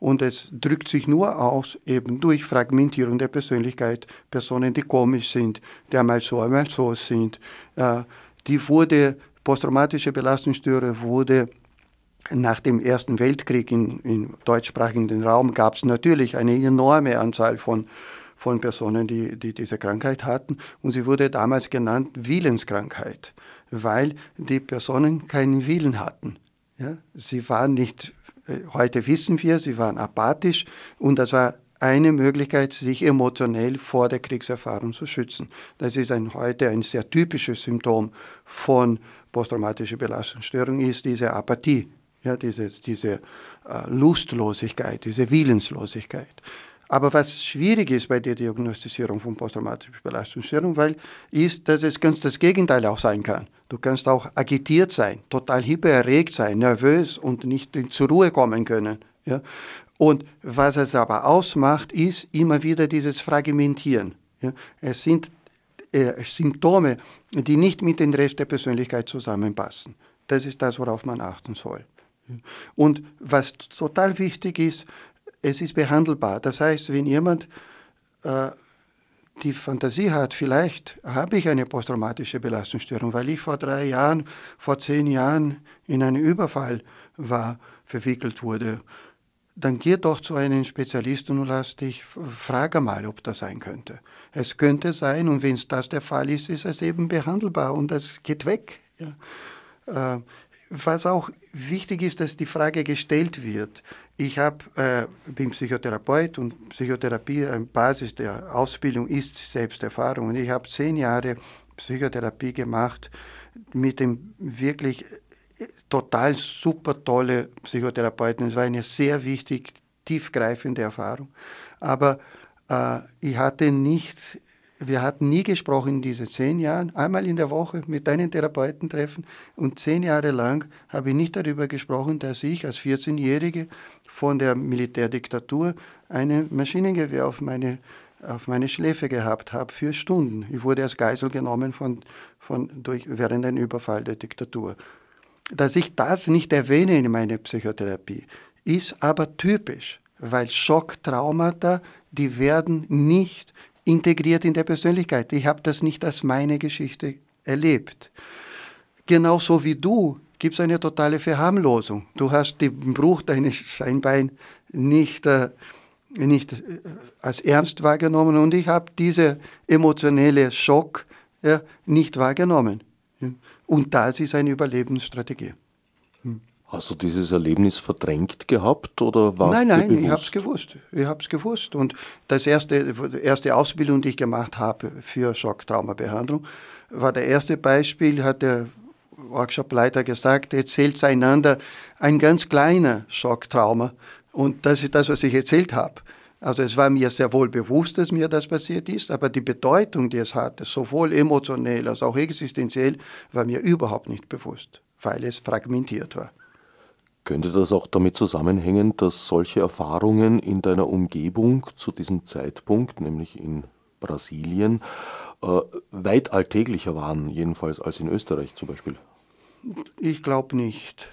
Und es drückt sich nur aus eben durch Fragmentierung der Persönlichkeit, Personen, die komisch sind, die einmal so, einmal so sind. Äh, die wurde, posttraumatische Belastungsstörung wurde nach dem Ersten Weltkrieg in, im deutschsprachigen Raum gab es natürlich eine enorme Anzahl von, von Personen, die, die diese Krankheit hatten. Und sie wurde damals genannt Willenskrankheit, weil die Personen keinen Willen hatten. Ja? Sie waren nicht heute wissen wir, sie waren apathisch und das war eine Möglichkeit, sich emotionell vor der Kriegserfahrung zu schützen. Das ist ein, heute ein sehr typisches Symptom von posttraumatischer Belastungsstörung, ist diese Apathie, ja, diese, diese äh, Lustlosigkeit, diese Willenslosigkeit. Aber was schwierig ist bei der Diagnostisierung von posttraumatischer Belastungsstörung, weil ist, dass es ganz das Gegenteil auch sein kann. Du kannst auch agitiert sein, total hypererregt sein, nervös und nicht zur Ruhe kommen können. Ja? Und was es aber ausmacht, ist immer wieder dieses Fragmentieren. Ja? Es sind äh, Symptome, die nicht mit dem Rest der Persönlichkeit zusammenpassen. Das ist das, worauf man achten soll. Und was total wichtig ist, es ist behandelbar. Das heißt, wenn jemand äh, die Fantasie hat, vielleicht habe ich eine posttraumatische Belastungsstörung, weil ich vor drei Jahren, vor zehn Jahren in einen Überfall war, verwickelt wurde, dann geh doch zu einem Spezialisten und lass dich, frage mal, ob das sein könnte. Es könnte sein, und wenn es das der Fall ist, ist es eben behandelbar und das geht weg. Ja. Äh, was auch wichtig ist, dass die Frage gestellt wird, ich hab, äh, bin Psychotherapeut und Psychotherapie, eine Basis der Ausbildung ist Selbsterfahrung. Und ich habe zehn Jahre Psychotherapie gemacht mit dem wirklich äh, total super tolle Psychotherapeuten. Es war eine sehr wichtig, tiefgreifende Erfahrung. Aber äh, ich hatte nicht wir hatten nie gesprochen in diesen zehn Jahren, einmal in der Woche mit einem Therapeuten treffen und zehn Jahre lang habe ich nicht darüber gesprochen, dass ich als 14-Jährige von der Militärdiktatur ein Maschinengewehr auf meine, auf meine Schläfe gehabt habe für Stunden. Ich wurde als Geisel genommen von, von, durch, während einem Überfall der Diktatur. Dass ich das nicht erwähne in meiner Psychotherapie, ist aber typisch, weil Schocktraumata, die werden nicht integriert in der Persönlichkeit. Ich habe das nicht als meine Geschichte erlebt. Genauso wie du gibt es eine totale Verharmlosung. Du hast den Bruch deines Scheinbein nicht, äh, nicht äh, als ernst wahrgenommen und ich habe diese emotionelle Schock ja, nicht wahrgenommen. Und das ist eine Überlebensstrategie. Hast du dieses Erlebnis verdrängt gehabt oder warst nein, nein, du bewusst? ich habe es gewusst. Ich habe es gewusst. Und das erste, erste Ausbildung, die ich gemacht habe für Schocktraumabehandlung, war der erste Beispiel, hat der Workshopleiter gesagt, erzählt einander ein ganz kleiner Schocktrauma. Und das ist das, was ich erzählt habe. Also es war mir sehr wohl bewusst, dass mir das passiert ist, aber die Bedeutung, die es hatte, sowohl emotionell als auch existenziell, war mir überhaupt nicht bewusst, weil es fragmentiert war. Könnte das auch damit zusammenhängen, dass solche Erfahrungen in deiner Umgebung zu diesem Zeitpunkt, nämlich in Brasilien, äh, weit alltäglicher waren, jedenfalls als in Österreich zum Beispiel? Ich glaube nicht.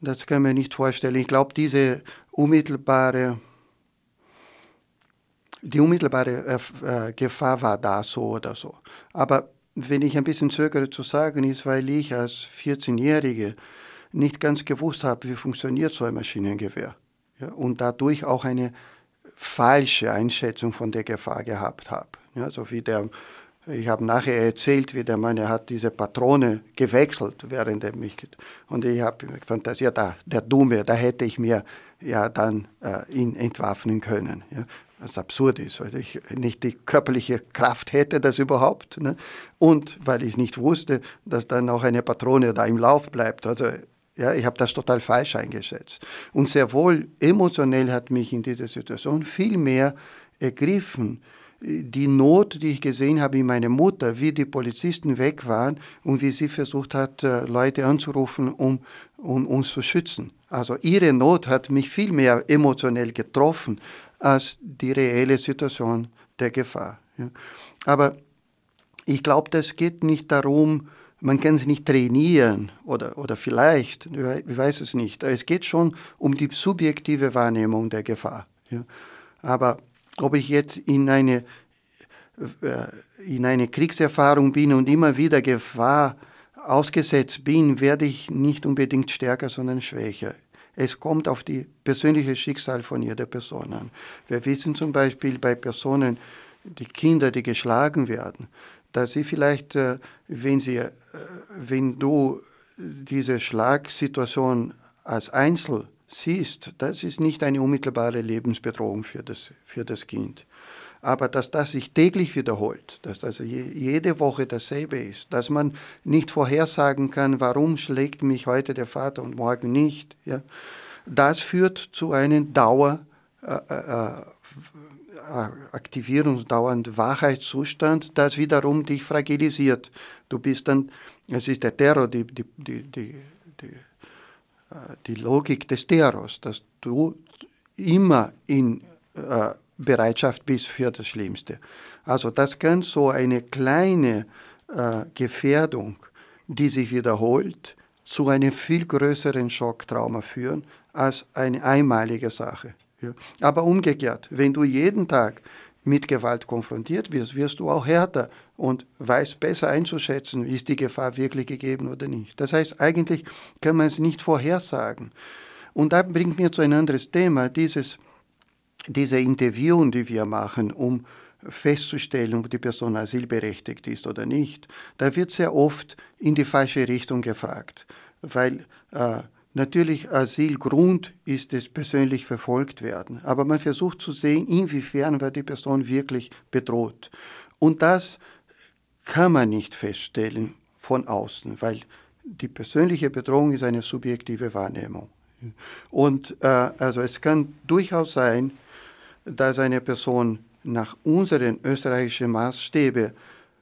Das kann man nicht vorstellen. Ich glaube, diese unmittelbare, die unmittelbare äh, Gefahr war da so oder so. Aber wenn ich ein bisschen zögere zu sagen, ist, weil ich als 14-Jährige nicht ganz gewusst habe, wie funktioniert so ein Maschinengewehr. Ja, und dadurch auch eine falsche Einschätzung von der Gefahr gehabt habe. Ja, so wie der, ich habe nachher erzählt, wie der Mann, er hat diese Patrone gewechselt, während er mich, und ich habe fantasiert, da, der Dumme, da hätte ich mir ja dann äh, ihn entwaffnen können. Ja, was absurd ist, weil ich nicht die körperliche Kraft hätte, das überhaupt. Ne? Und weil ich nicht wusste, dass dann auch eine Patrone da im Lauf bleibt. Also ja, ich habe das total falsch eingeschätzt. Und sehr wohl emotionell hat mich in dieser Situation viel mehr ergriffen. Die Not, die ich gesehen habe in meiner Mutter, wie die Polizisten weg waren und wie sie versucht hat, äh, Leute anzurufen, um, um uns zu schützen. Also ihre Not hat mich viel mehr emotionell getroffen als die reelle Situation der Gefahr. Aber ich glaube, das geht nicht darum, man kann sie nicht trainieren oder, oder vielleicht, ich weiß es nicht. Es geht schon um die subjektive Wahrnehmung der Gefahr. Ja. Aber ob ich jetzt in eine, äh, in eine Kriegserfahrung bin und immer wieder Gefahr ausgesetzt bin, werde ich nicht unbedingt stärker, sondern schwächer. Es kommt auf die persönliche Schicksal von jeder Person an. Wir wissen zum Beispiel bei Personen, die Kinder, die geschlagen werden, dass sie vielleicht, äh, wenn, sie, äh, wenn du diese Schlagsituation als Einzel siehst, das ist nicht eine unmittelbare Lebensbedrohung für das, für das Kind. Aber dass das sich täglich wiederholt, dass das jede Woche dasselbe ist, dass man nicht vorhersagen kann, warum schlägt mich heute der Vater und morgen nicht, ja, das führt zu einem Dauer, äh, äh, aktivierungsdauernden Wachheitszustand, das wiederum dich fragilisiert. Du bist dann, es ist der Terror, die, die, die, die, die, äh, die Logik des Terrors, dass du immer in äh, Bereitschaft bist für das Schlimmste. Also das kann so eine kleine äh, Gefährdung, die sich wiederholt, zu einem viel größeren Schocktrauma führen als eine einmalige Sache. Ja. Aber umgekehrt, wenn du jeden Tag mit Gewalt konfrontiert wirst, wirst du auch härter und weißt besser einzuschätzen, ist die Gefahr wirklich gegeben oder nicht. Das heißt, eigentlich kann man es nicht vorhersagen. Und da bringt mir zu ein anderes Thema, dieses, diese Interviewen, die wir machen, um festzustellen, ob die Person asylberechtigt ist oder nicht. Da wird sehr oft in die falsche Richtung gefragt, weil äh, Natürlich Asylgrund ist es persönlich verfolgt werden, aber man versucht zu sehen, inwiefern wird die Person wirklich bedroht. Und das kann man nicht feststellen von außen, weil die persönliche Bedrohung ist eine subjektive Wahrnehmung. Und äh, also es kann durchaus sein, dass eine Person nach unseren österreichischen Maßstäben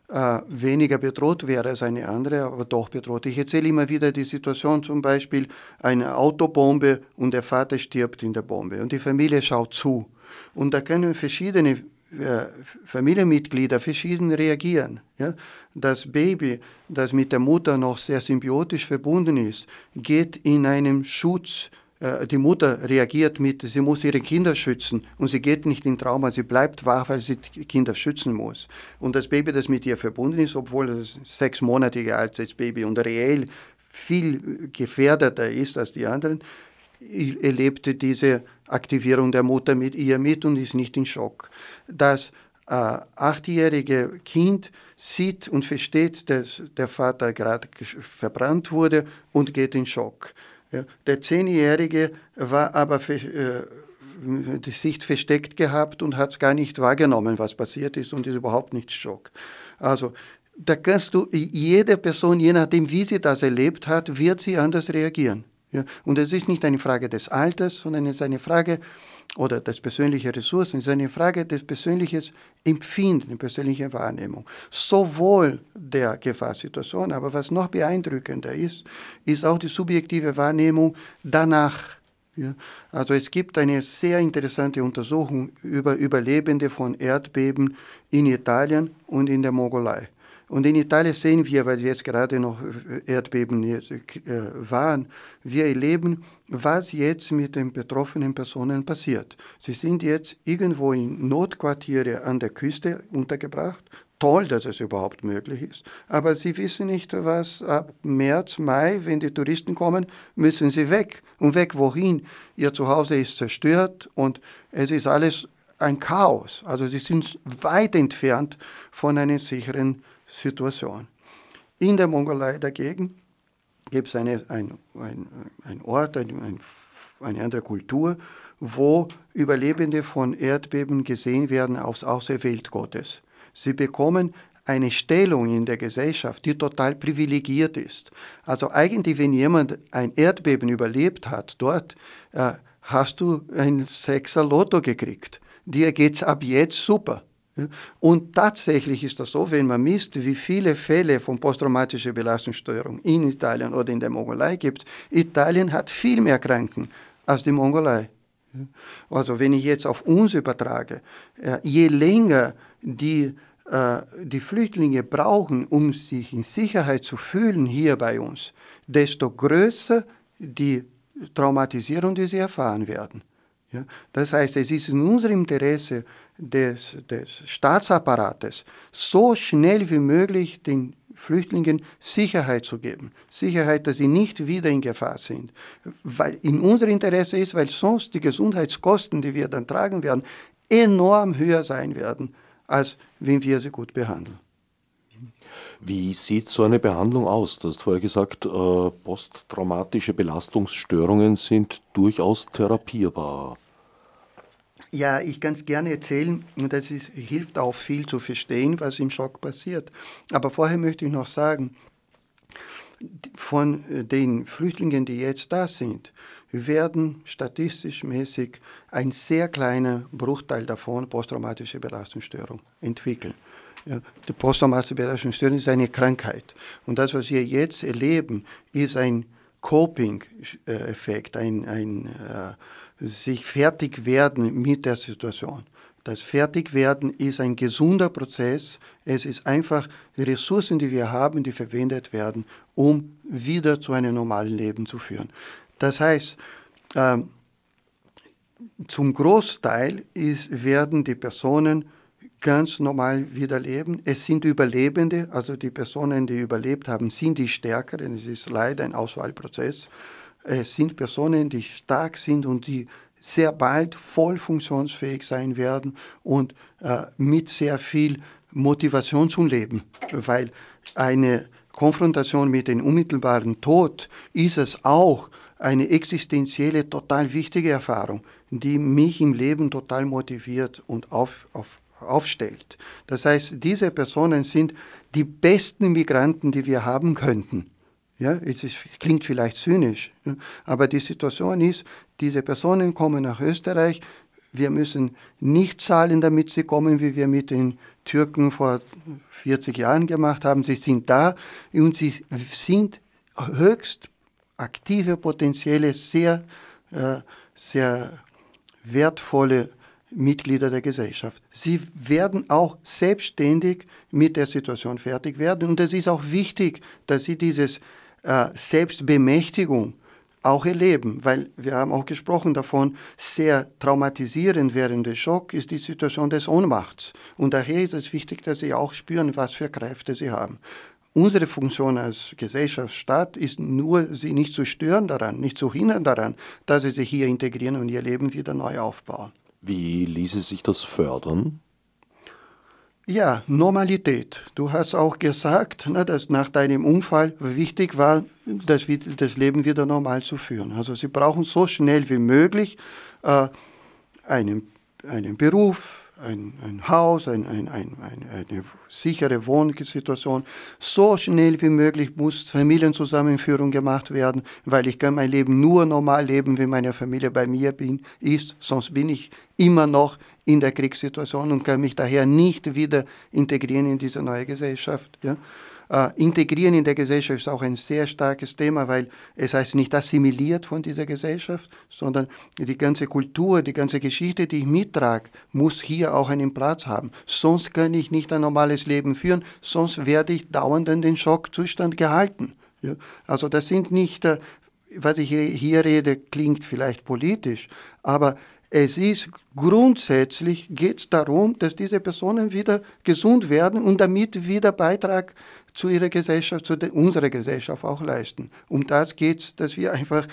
äh, weniger bedroht wäre als eine andere, aber doch bedroht. Ich erzähle immer wieder die Situation, zum Beispiel eine Autobombe und der Vater stirbt in der Bombe und die Familie schaut zu. Und da können verschiedene äh, Familienmitglieder verschieden reagieren. Das Baby, das mit der Mutter noch sehr symbiotisch verbunden ist, geht in einem Schutz die Mutter reagiert mit, sie muss ihre Kinder schützen und sie geht nicht in Trauma, sie bleibt wach, weil sie die Kinder schützen muss. Und das Baby, das mit ihr verbunden ist, obwohl es sechs Monate alt ist, Baby und reell viel gefährdeter ist als die anderen, erlebte diese Aktivierung der Mutter mit ihr mit und ist nicht in Schock. Das äh, achtjährige Kind sieht und versteht, dass der Vater gerade verbrannt wurde und geht in Schock. Ja, der Zehnjährige war aber äh, die Sicht versteckt gehabt und hat gar nicht wahrgenommen, was passiert ist und ist überhaupt nicht Schock. Also da kannst du, jede Person, je nachdem, wie sie das erlebt hat, wird sie anders reagieren. Ja? Und es ist nicht eine Frage des Alters, sondern es ist eine Frage oder des persönlichen Ressourcen, es ist eine Frage des persönlichen Empfinden, der persönlichen Wahrnehmung. Sowohl der Gefahrsituation, aber was noch beeindruckender ist, ist auch die subjektive Wahrnehmung danach. Ja, also es gibt eine sehr interessante Untersuchung über Überlebende von Erdbeben in Italien und in der Mongolei. Und in Italien sehen wir, weil jetzt gerade noch Erdbeben äh, waren, wir erleben, was jetzt mit den betroffenen Personen passiert. Sie sind jetzt irgendwo in Notquartiere an der Küste untergebracht. Toll, dass es überhaupt möglich ist. Aber sie wissen nicht, was ab März, Mai, wenn die Touristen kommen, müssen sie weg. Und weg wohin? Ihr Zuhause ist zerstört und es ist alles ein Chaos. Also sie sind weit entfernt von einer sicheren Situation. In der Mongolei dagegen gibt es eine, ein, ein, ein Ort, ein, eine andere Kultur, wo Überlebende von Erdbeben gesehen werden als Auserwählt Gottes. Sie bekommen eine Stellung in der Gesellschaft, die total privilegiert ist. Also eigentlich, wenn jemand ein Erdbeben überlebt hat, dort äh, hast du ein Sechser Lotto gekriegt. Dir geht es ab jetzt super. Und tatsächlich ist das so, wenn man misst, wie viele Fälle von posttraumatischer Belastungsstörung in Italien oder in der Mongolei gibt, Italien hat viel mehr Kranken als die Mongolei. Also wenn ich jetzt auf uns übertrage, äh, je länger die, äh, die Flüchtlinge brauchen, um sich in Sicherheit zu fühlen hier bei uns, desto größer die Traumatisierung, die sie erfahren werden. Das heißt, es ist in unserem Interesse, des, des Staatsapparates so schnell wie möglich den Flüchtlingen Sicherheit zu geben. Sicherheit, dass sie nicht wieder in Gefahr sind. Weil in unser Interesse ist, weil sonst die Gesundheitskosten, die wir dann tragen werden, enorm höher sein werden, als wenn wir sie gut behandeln. Wie sieht so eine Behandlung aus? Du hast vorher gesagt, äh, posttraumatische Belastungsstörungen sind durchaus therapierbar. Ja, ich kann es gerne erzählen und das ist, hilft auch viel zu verstehen, was im Schock passiert. Aber vorher möchte ich noch sagen, von äh, den Flüchtlingen, die jetzt da sind, werden statistisch mäßig ein sehr kleiner Bruchteil davon posttraumatische Belastungsstörung entwickeln. Ja, die posttraumatische Belastungsstörung ist eine Krankheit. Und das, was wir jetzt erleben, ist ein Coping-Effekt, ein, ein äh, sich fertig werden mit der Situation. Das Fertigwerden ist ein gesunder Prozess. Es ist einfach Ressourcen, die wir haben, die verwendet werden, um wieder zu einem normalen Leben zu führen. Das heißt, ähm, zum Großteil ist, werden die Personen ganz normal wieder leben. Es sind Überlebende, also die Personen, die überlebt haben, sind die Stärkeren. Es ist leider ein Auswahlprozess. Es sind Personen, die stark sind und die sehr bald voll funktionsfähig sein werden und äh, mit sehr viel Motivation zum Leben, weil eine Konfrontation mit dem unmittelbaren Tod ist es auch eine existenzielle, total wichtige Erfahrung, die mich im Leben total motiviert und auf, auf, aufstellt. Das heißt, diese Personen sind die besten Migranten, die wir haben könnten. Ja, es ist, klingt vielleicht zynisch, ja, aber die Situation ist, diese Personen kommen nach Österreich, wir müssen nicht zahlen, damit sie kommen, wie wir mit den Türken vor 40 Jahren gemacht haben. Sie sind da und sie sind höchst aktive, potenzielle, sehr, äh, sehr wertvolle Mitglieder der Gesellschaft. Sie werden auch selbstständig mit der Situation fertig werden. Und es ist auch wichtig, dass sie dieses äh, Selbstbemächtigung auch erleben, weil wir haben auch gesprochen davon, sehr traumatisierend während des Schock ist die Situation des Ohnmachts. Und daher ist es wichtig, dass sie auch spüren, was für Kräfte sie haben. Unsere Funktion als Gesellschaftsstaat ist nur, sie nicht zu stören daran, nicht zu hindern daran, dass sie sich hier integrieren und ihr Leben wieder neu aufbauen. Wie ließe sich das fördern? Ja, Normalität. Du hast auch gesagt, ne, dass nach deinem Unfall wichtig war, das, das Leben wieder normal zu führen. Also sie brauchen so schnell wie möglich äh, einen, einen Beruf, ein, ein Haus, ein, ein, ein, eine sichere Wohnsituation. So schnell wie möglich muss Familienzusammenführung gemacht werden, weil ich kann mein Leben nur normal leben, wenn meine Familie bei mir bin, ist. Sonst bin ich immer noch in der Kriegssituation und kann mich daher nicht wieder integrieren in diese neue Gesellschaft. Ja. Äh, integrieren in der Gesellschaft ist auch ein sehr starkes Thema, weil es heißt nicht assimiliert von dieser Gesellschaft, sondern die ganze Kultur, die ganze Geschichte, die ich mittrage, muss hier auch einen Platz haben. Sonst kann ich nicht ein normales Leben führen, sonst werde ich dauernd in den Schockzustand gehalten. Ja? Also das sind nicht, äh, was ich hier rede, klingt vielleicht politisch, aber es ist grundsätzlich geht es darum, dass diese Personen wieder gesund werden und damit wieder Beitrag zu ihrer Gesellschaft, zu unserer Gesellschaft auch leisten. Um das geht es, dass wir einfach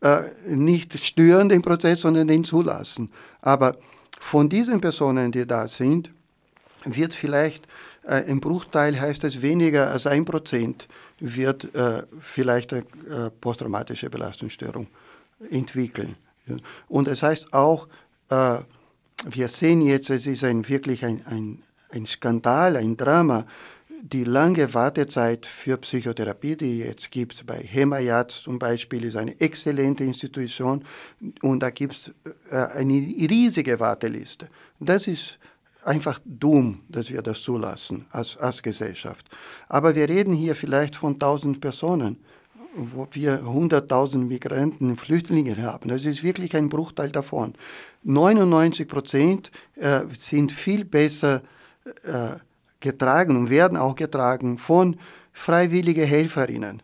äh, nicht stören den Prozess, sondern den zulassen. Aber von diesen Personen, die da sind, wird vielleicht äh, ein Bruchteil, heißt es weniger als ein Prozent, wird äh, vielleicht eine äh, posttraumatische Belastungsstörung entwickeln. Und es das heißt auch, äh, wir sehen jetzt, es ist ein, wirklich ein, ein, ein Skandal, ein Drama, die lange Wartezeit für Psychotherapie, die jetzt gibt bei Hemayat zum Beispiel, ist eine exzellente Institution und da gibt es äh, eine riesige Warteliste. Das ist einfach dumm, dass wir das zulassen als, als Gesellschaft. Aber wir reden hier vielleicht von 1000 Personen wo wir 100.000 Migranten, Flüchtlinge haben. Das ist wirklich ein Bruchteil davon. 99 Prozent äh, sind viel besser äh, getragen und werden auch getragen von freiwilligen Helferinnen.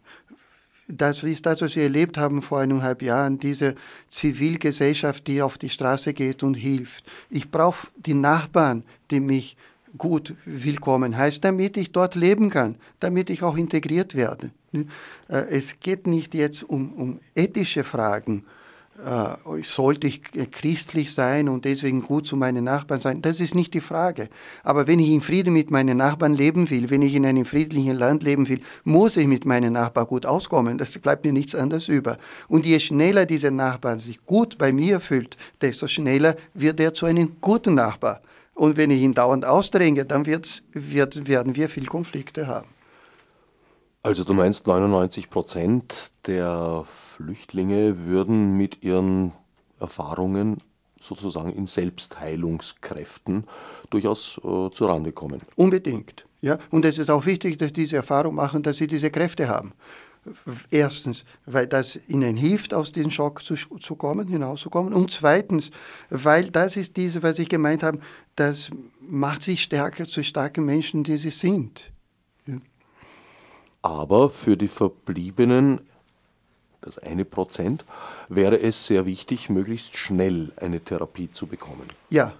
Das ist das, was wir erlebt haben vor eineinhalb Jahren, diese Zivilgesellschaft, die auf die Straße geht und hilft. Ich brauche die Nachbarn, die mich gut willkommen heißt, damit ich dort leben kann, damit ich auch integriert werde. Äh, es geht nicht jetzt um, um ethische Fragen. Äh, sollte ich christlich sein und deswegen gut zu meinen Nachbarn sein? Das ist nicht die Frage. Aber wenn ich in Frieden mit meinen Nachbarn leben will, wenn ich in einem friedlichen Land leben will, muss ich mit meinen Nachbarn gut auskommen. Das bleibt mir nichts anderes über. Und je schneller dieser Nachbar sich gut bei mir fühlt, desto schneller wird er zu einem guten Nachbar. Und wenn ich ihn dauernd ausdränge, dann wird, werden wir viel Konflikte haben. Also du meinst, 99 Prozent der Flüchtlinge würden mit ihren Erfahrungen sozusagen in Selbstheilungskräften durchaus äh, Rande kommen. Unbedingt. Ja? Und es ist auch wichtig, dass sie diese Erfahrung machen, dass sie diese Kräfte haben. Erstens, weil das ihnen hilft, aus diesem Schock zu, zu kommen, hinauszukommen. Und zweitens, weil das ist diese, was ich gemeint habe, das macht sie stärker zu starken Menschen, die sie sind. Ja. Aber für die Verbliebenen, das eine Prozent, wäre es sehr wichtig, möglichst schnell eine Therapie zu bekommen. Ja,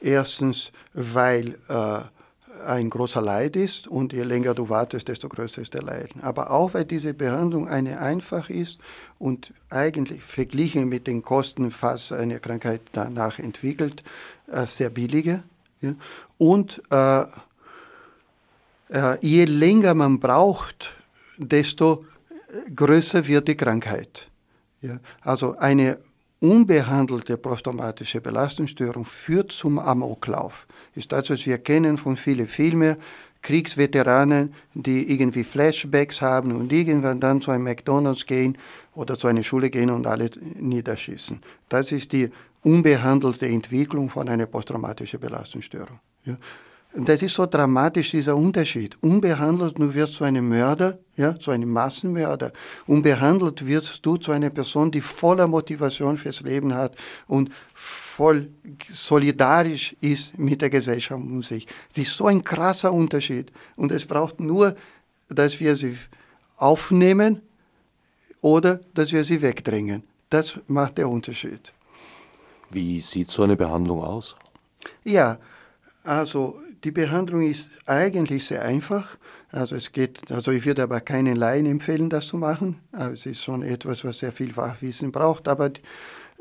erstens, weil äh, ein großer Leid ist und je länger du wartest, desto größer ist der Leiden. Aber auch weil diese Behandlung eine einfach ist und eigentlich verglichen mit den Kosten, falls eine Krankheit danach entwickelt, äh, sehr billige. Und äh, äh, je länger man braucht, desto größer wird die Krankheit. Also eine unbehandelte posttraumatische Belastungsstörung führt zum Amoklauf. Ist das, was wir kennen von vielen Filmen, Kriegsveteranen, die irgendwie Flashbacks haben und irgendwann dann zu einem McDonald's gehen oder zu einer Schule gehen und alle niederschießen. Das ist die unbehandelte Entwicklung von einer posttraumatischen Belastungsstörung. Ja. Und das ist so dramatisch, dieser Unterschied. Unbehandelt du wirst zu einem Mörder, ja, zu einem Massenmörder. Unbehandelt wirst du zu einer Person, die voller Motivation fürs Leben hat und voll solidarisch ist mit der Gesellschaft um sich. Das ist so ein krasser Unterschied. Und es braucht nur, dass wir sie aufnehmen oder dass wir sie wegdrängen. Das macht der Unterschied. Wie sieht so eine Behandlung aus? Ja, also die Behandlung ist eigentlich sehr einfach. Also es geht, also ich würde aber keinen Laien empfehlen, das zu machen. Also es ist schon etwas, was sehr viel Fachwissen braucht. Aber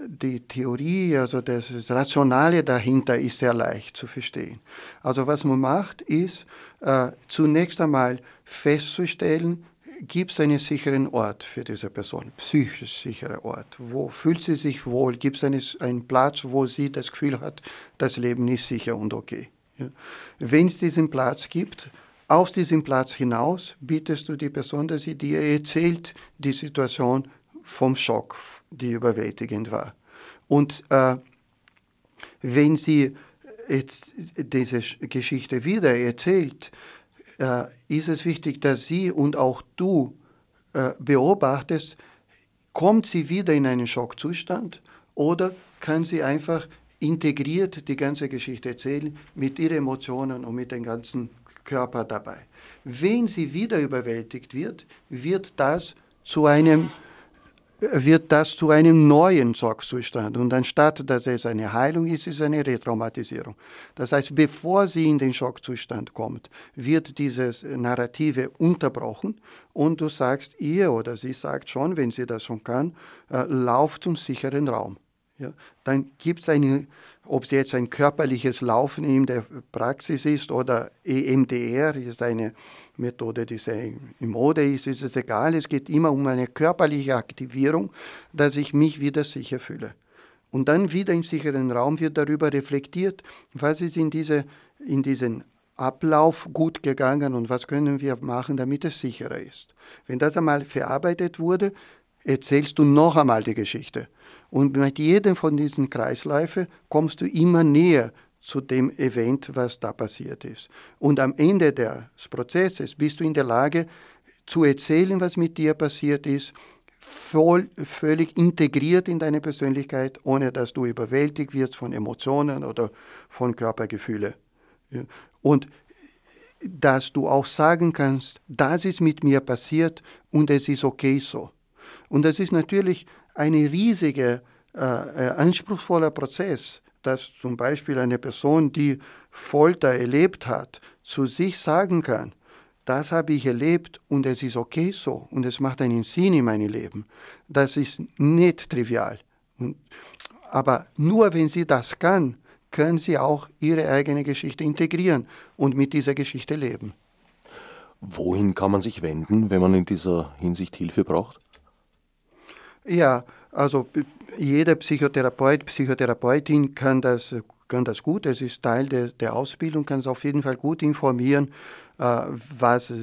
die Theorie, also das Rationale dahinter ist sehr leicht zu verstehen. Also was man macht, ist äh, zunächst einmal festzustellen, gibt es einen sicheren Ort für diese Person, psychisch sicherer Ort. Wo fühlt sie sich wohl? Gibt es einen Platz, wo sie das Gefühl hat, das Leben ist sicher und okay? Wenn es diesen Platz gibt, aus diesem Platz hinaus bittest du die Person, dass sie dir erzählt, die Situation vom Schock, die überwältigend war. Und äh, wenn sie jetzt diese Geschichte wieder erzählt, äh, ist es wichtig, dass sie und auch du äh, beobachtest, kommt sie wieder in einen Schockzustand oder kann sie einfach integriert die ganze Geschichte erzählen mit ihren Emotionen und mit dem ganzen Körper dabei. Wenn sie wieder überwältigt wird, wird das zu einem wird das zu einem neuen Schockzustand. Und anstatt dass es eine Heilung ist, ist es eine Retraumatisierung. Das heißt, bevor sie in den Schockzustand kommt, wird dieses Narrative unterbrochen und du sagst ihr oder sie sagt schon, wenn sie das schon kann, äh, lauft zum sicheren Raum. Ja? Dann gibt es eine ob es jetzt ein körperliches Laufen in der Praxis ist oder EMDR ist eine Methode, die sehr in Mode ist, ist es egal. Es geht immer um eine körperliche Aktivierung, dass ich mich wieder sicher fühle. Und dann wieder im sicheren Raum wird darüber reflektiert, was ist in, diese, in diesen Ablauf gut gegangen und was können wir machen, damit es sicherer ist. Wenn das einmal verarbeitet wurde, erzählst du noch einmal die Geschichte. Und mit jedem von diesen Kreisläufen kommst du immer näher zu dem Event, was da passiert ist. Und am Ende des Prozesses bist du in der Lage zu erzählen, was mit dir passiert ist, voll, völlig integriert in deine Persönlichkeit, ohne dass du überwältigt wirst von Emotionen oder von Körpergefühlen. Und dass du auch sagen kannst, das ist mit mir passiert und es ist okay so. Und das ist natürlich ein riesiger, äh, äh anspruchsvoller Prozess, dass zum Beispiel eine Person, die Folter erlebt hat, zu sich sagen kann, das habe ich erlebt und es ist okay so und es macht einen Sinn in meinem Leben. Das ist nicht trivial. aber nur wenn sie das kann, können sie auch ihre eigene Geschichte integrieren und mit dieser Geschichte leben. Wohin kann man sich wenden, wenn man in dieser Hinsicht Hilfe braucht? Ja, also jeder Psychotherapeut, Psychotherapeutin kann das, kann das gut. Es ist Teil der, der Ausbildung, kann es auf jeden Fall gut informieren, äh, was,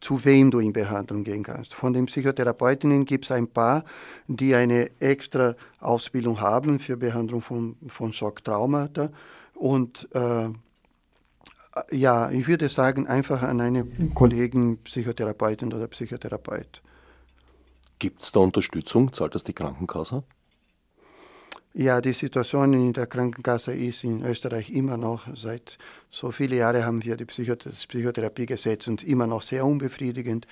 zu wem du in Behandlung gehen kannst. Von den Psychotherapeutinnen gibt es ein paar, die eine extra Ausbildung haben für Behandlung von, von Schocktraumata. Und äh, ja, ich würde sagen, einfach an einen Kollegen, Psychotherapeutin oder Psychotherapeut. Gibt es da Unterstützung? Zahlt das die Krankenkasse? Ja, die Situation in der Krankenkasse ist in Österreich immer noch, seit so viele Jahren haben wir das Psychotherapiegesetz und immer noch sehr unbefriedigend.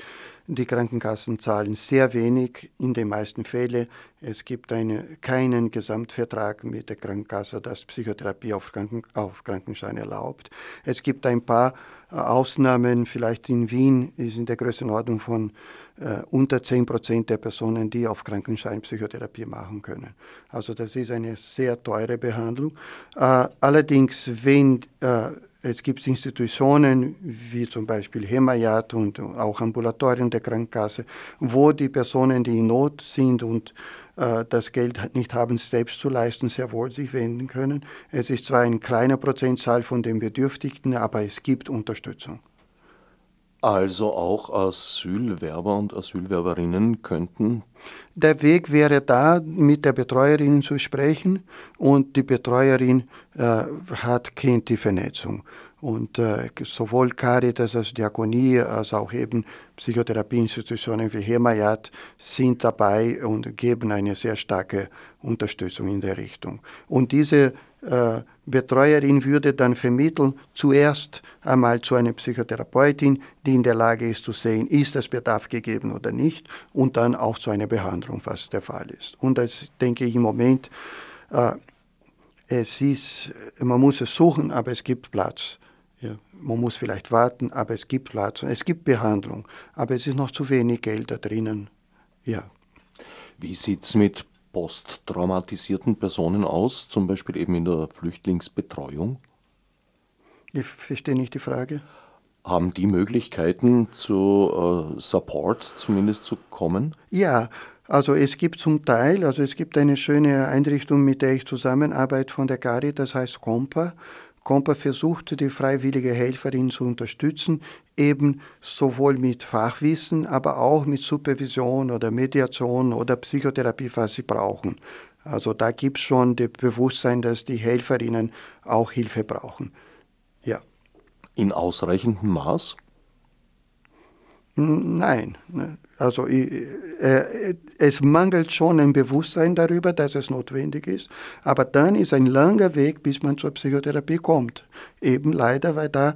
Die Krankenkassen zahlen sehr wenig in den meisten Fällen. Es gibt eine, keinen Gesamtvertrag mit der Krankenkasse, das Psychotherapie auf, Kranken, auf Krankenschein erlaubt. Es gibt ein paar äh, Ausnahmen, vielleicht in Wien ist in der Größenordnung von äh, unter 10 Prozent der Personen, die auf Krankenschein Psychotherapie machen können. Also das ist eine sehr teure Behandlung. Äh, allerdings, wenn äh, es gibt Institutionen wie zum Beispiel Hemayat und auch Ambulatorien der Krankenkasse, wo die Personen, die in Not sind und äh, das Geld nicht haben, selbst zu leisten, sehr wohl sich wenden können. Es ist zwar ein kleiner Prozentzahl von den Bedürftigen, aber es gibt Unterstützung. Also auch Asylwerber und Asylwerberinnen könnten. Der Weg wäre da, mit der Betreuerin zu sprechen und die Betreuerin äh, hat, kennt die Vernetzung. Und äh, sowohl Caritas als Diakonie als auch eben Psychotherapieinstitutionen wie Hemayat sind dabei und geben eine sehr starke Unterstützung in der Richtung. Und diese äh, Betreuerin würde dann vermitteln, zuerst einmal zu einer Psychotherapeutin, die in der Lage ist zu sehen, ist das Bedarf gegeben oder nicht, und dann auch zu einer Behandlung, was der Fall ist. Und das denke ich im Moment, äh, es ist, man muss es suchen, aber es gibt Platz. Man muss vielleicht warten, aber es gibt Platz. Es gibt Behandlung, aber es ist noch zu wenig Geld da drinnen. Ja. Wie sieht es mit posttraumatisierten Personen aus, zum Beispiel eben in der Flüchtlingsbetreuung? Ich verstehe nicht die Frage. Haben die Möglichkeiten zu äh, Support zumindest zu kommen? Ja, also es gibt zum Teil, also es gibt eine schöne Einrichtung, mit der ich zusammenarbeite von der Cari, das heißt Compa. Compa versucht, die freiwillige Helferin zu unterstützen, eben sowohl mit Fachwissen, aber auch mit Supervision oder Mediation oder Psychotherapie, was sie brauchen. Also da gibt es schon das Bewusstsein, dass die Helferinnen auch Hilfe brauchen. Ja. In ausreichendem Maß? Nein. Ne. Also äh, es mangelt schon ein Bewusstsein darüber, dass es notwendig ist, aber dann ist ein langer Weg, bis man zur Psychotherapie kommt. Eben leider, weil da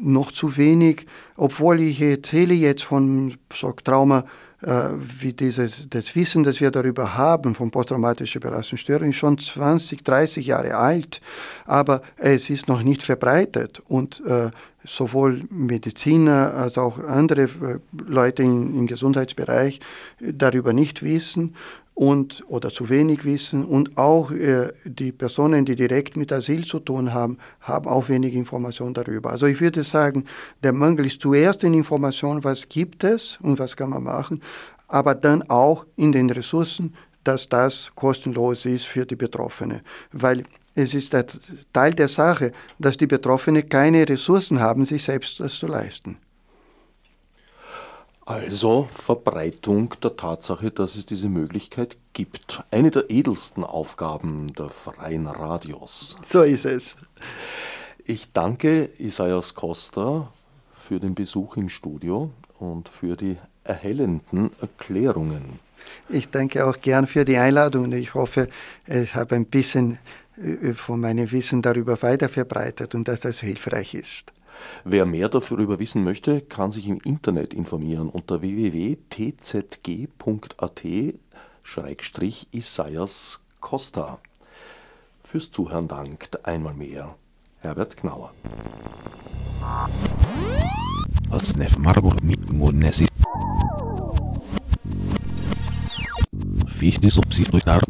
noch zu wenig, obwohl ich erzähle jetzt von Schocktrauma, äh, wie dieses, das Wissen, das wir darüber haben, von posttraumatischer Belastungsstörung, schon 20, 30 Jahre alt, aber es ist noch nicht verbreitet. Und äh, sowohl Mediziner als auch andere äh, Leute im Gesundheitsbereich darüber nicht wissen und oder zu wenig wissen und auch äh, die Personen, die direkt mit Asyl zu tun haben, haben auch wenig Information darüber. Also ich würde sagen, der Mangel ist zuerst in Information, was gibt es und was kann man machen, aber dann auch in den Ressourcen, dass das kostenlos ist für die Betroffenen, weil es ist Teil der Sache, dass die Betroffenen keine Ressourcen haben, sich selbst das zu leisten. Also Verbreitung der Tatsache, dass es diese Möglichkeit gibt. Eine der edelsten Aufgaben der freien Radios. So ist es. Ich danke Isaias Costa für den Besuch im Studio und für die erhellenden Erklärungen. Ich danke auch gern für die Einladung und ich hoffe, ich habe ein bisschen äh, von meinem Wissen darüber weiterverbreitet und dass das hilfreich ist. Wer mehr darüber wissen möchte, kann sich im Internet informieren unter www.tzg.at Costa. Fürs Zuhören dankt einmal mehr Herbert Knauer. Fichte subsidiar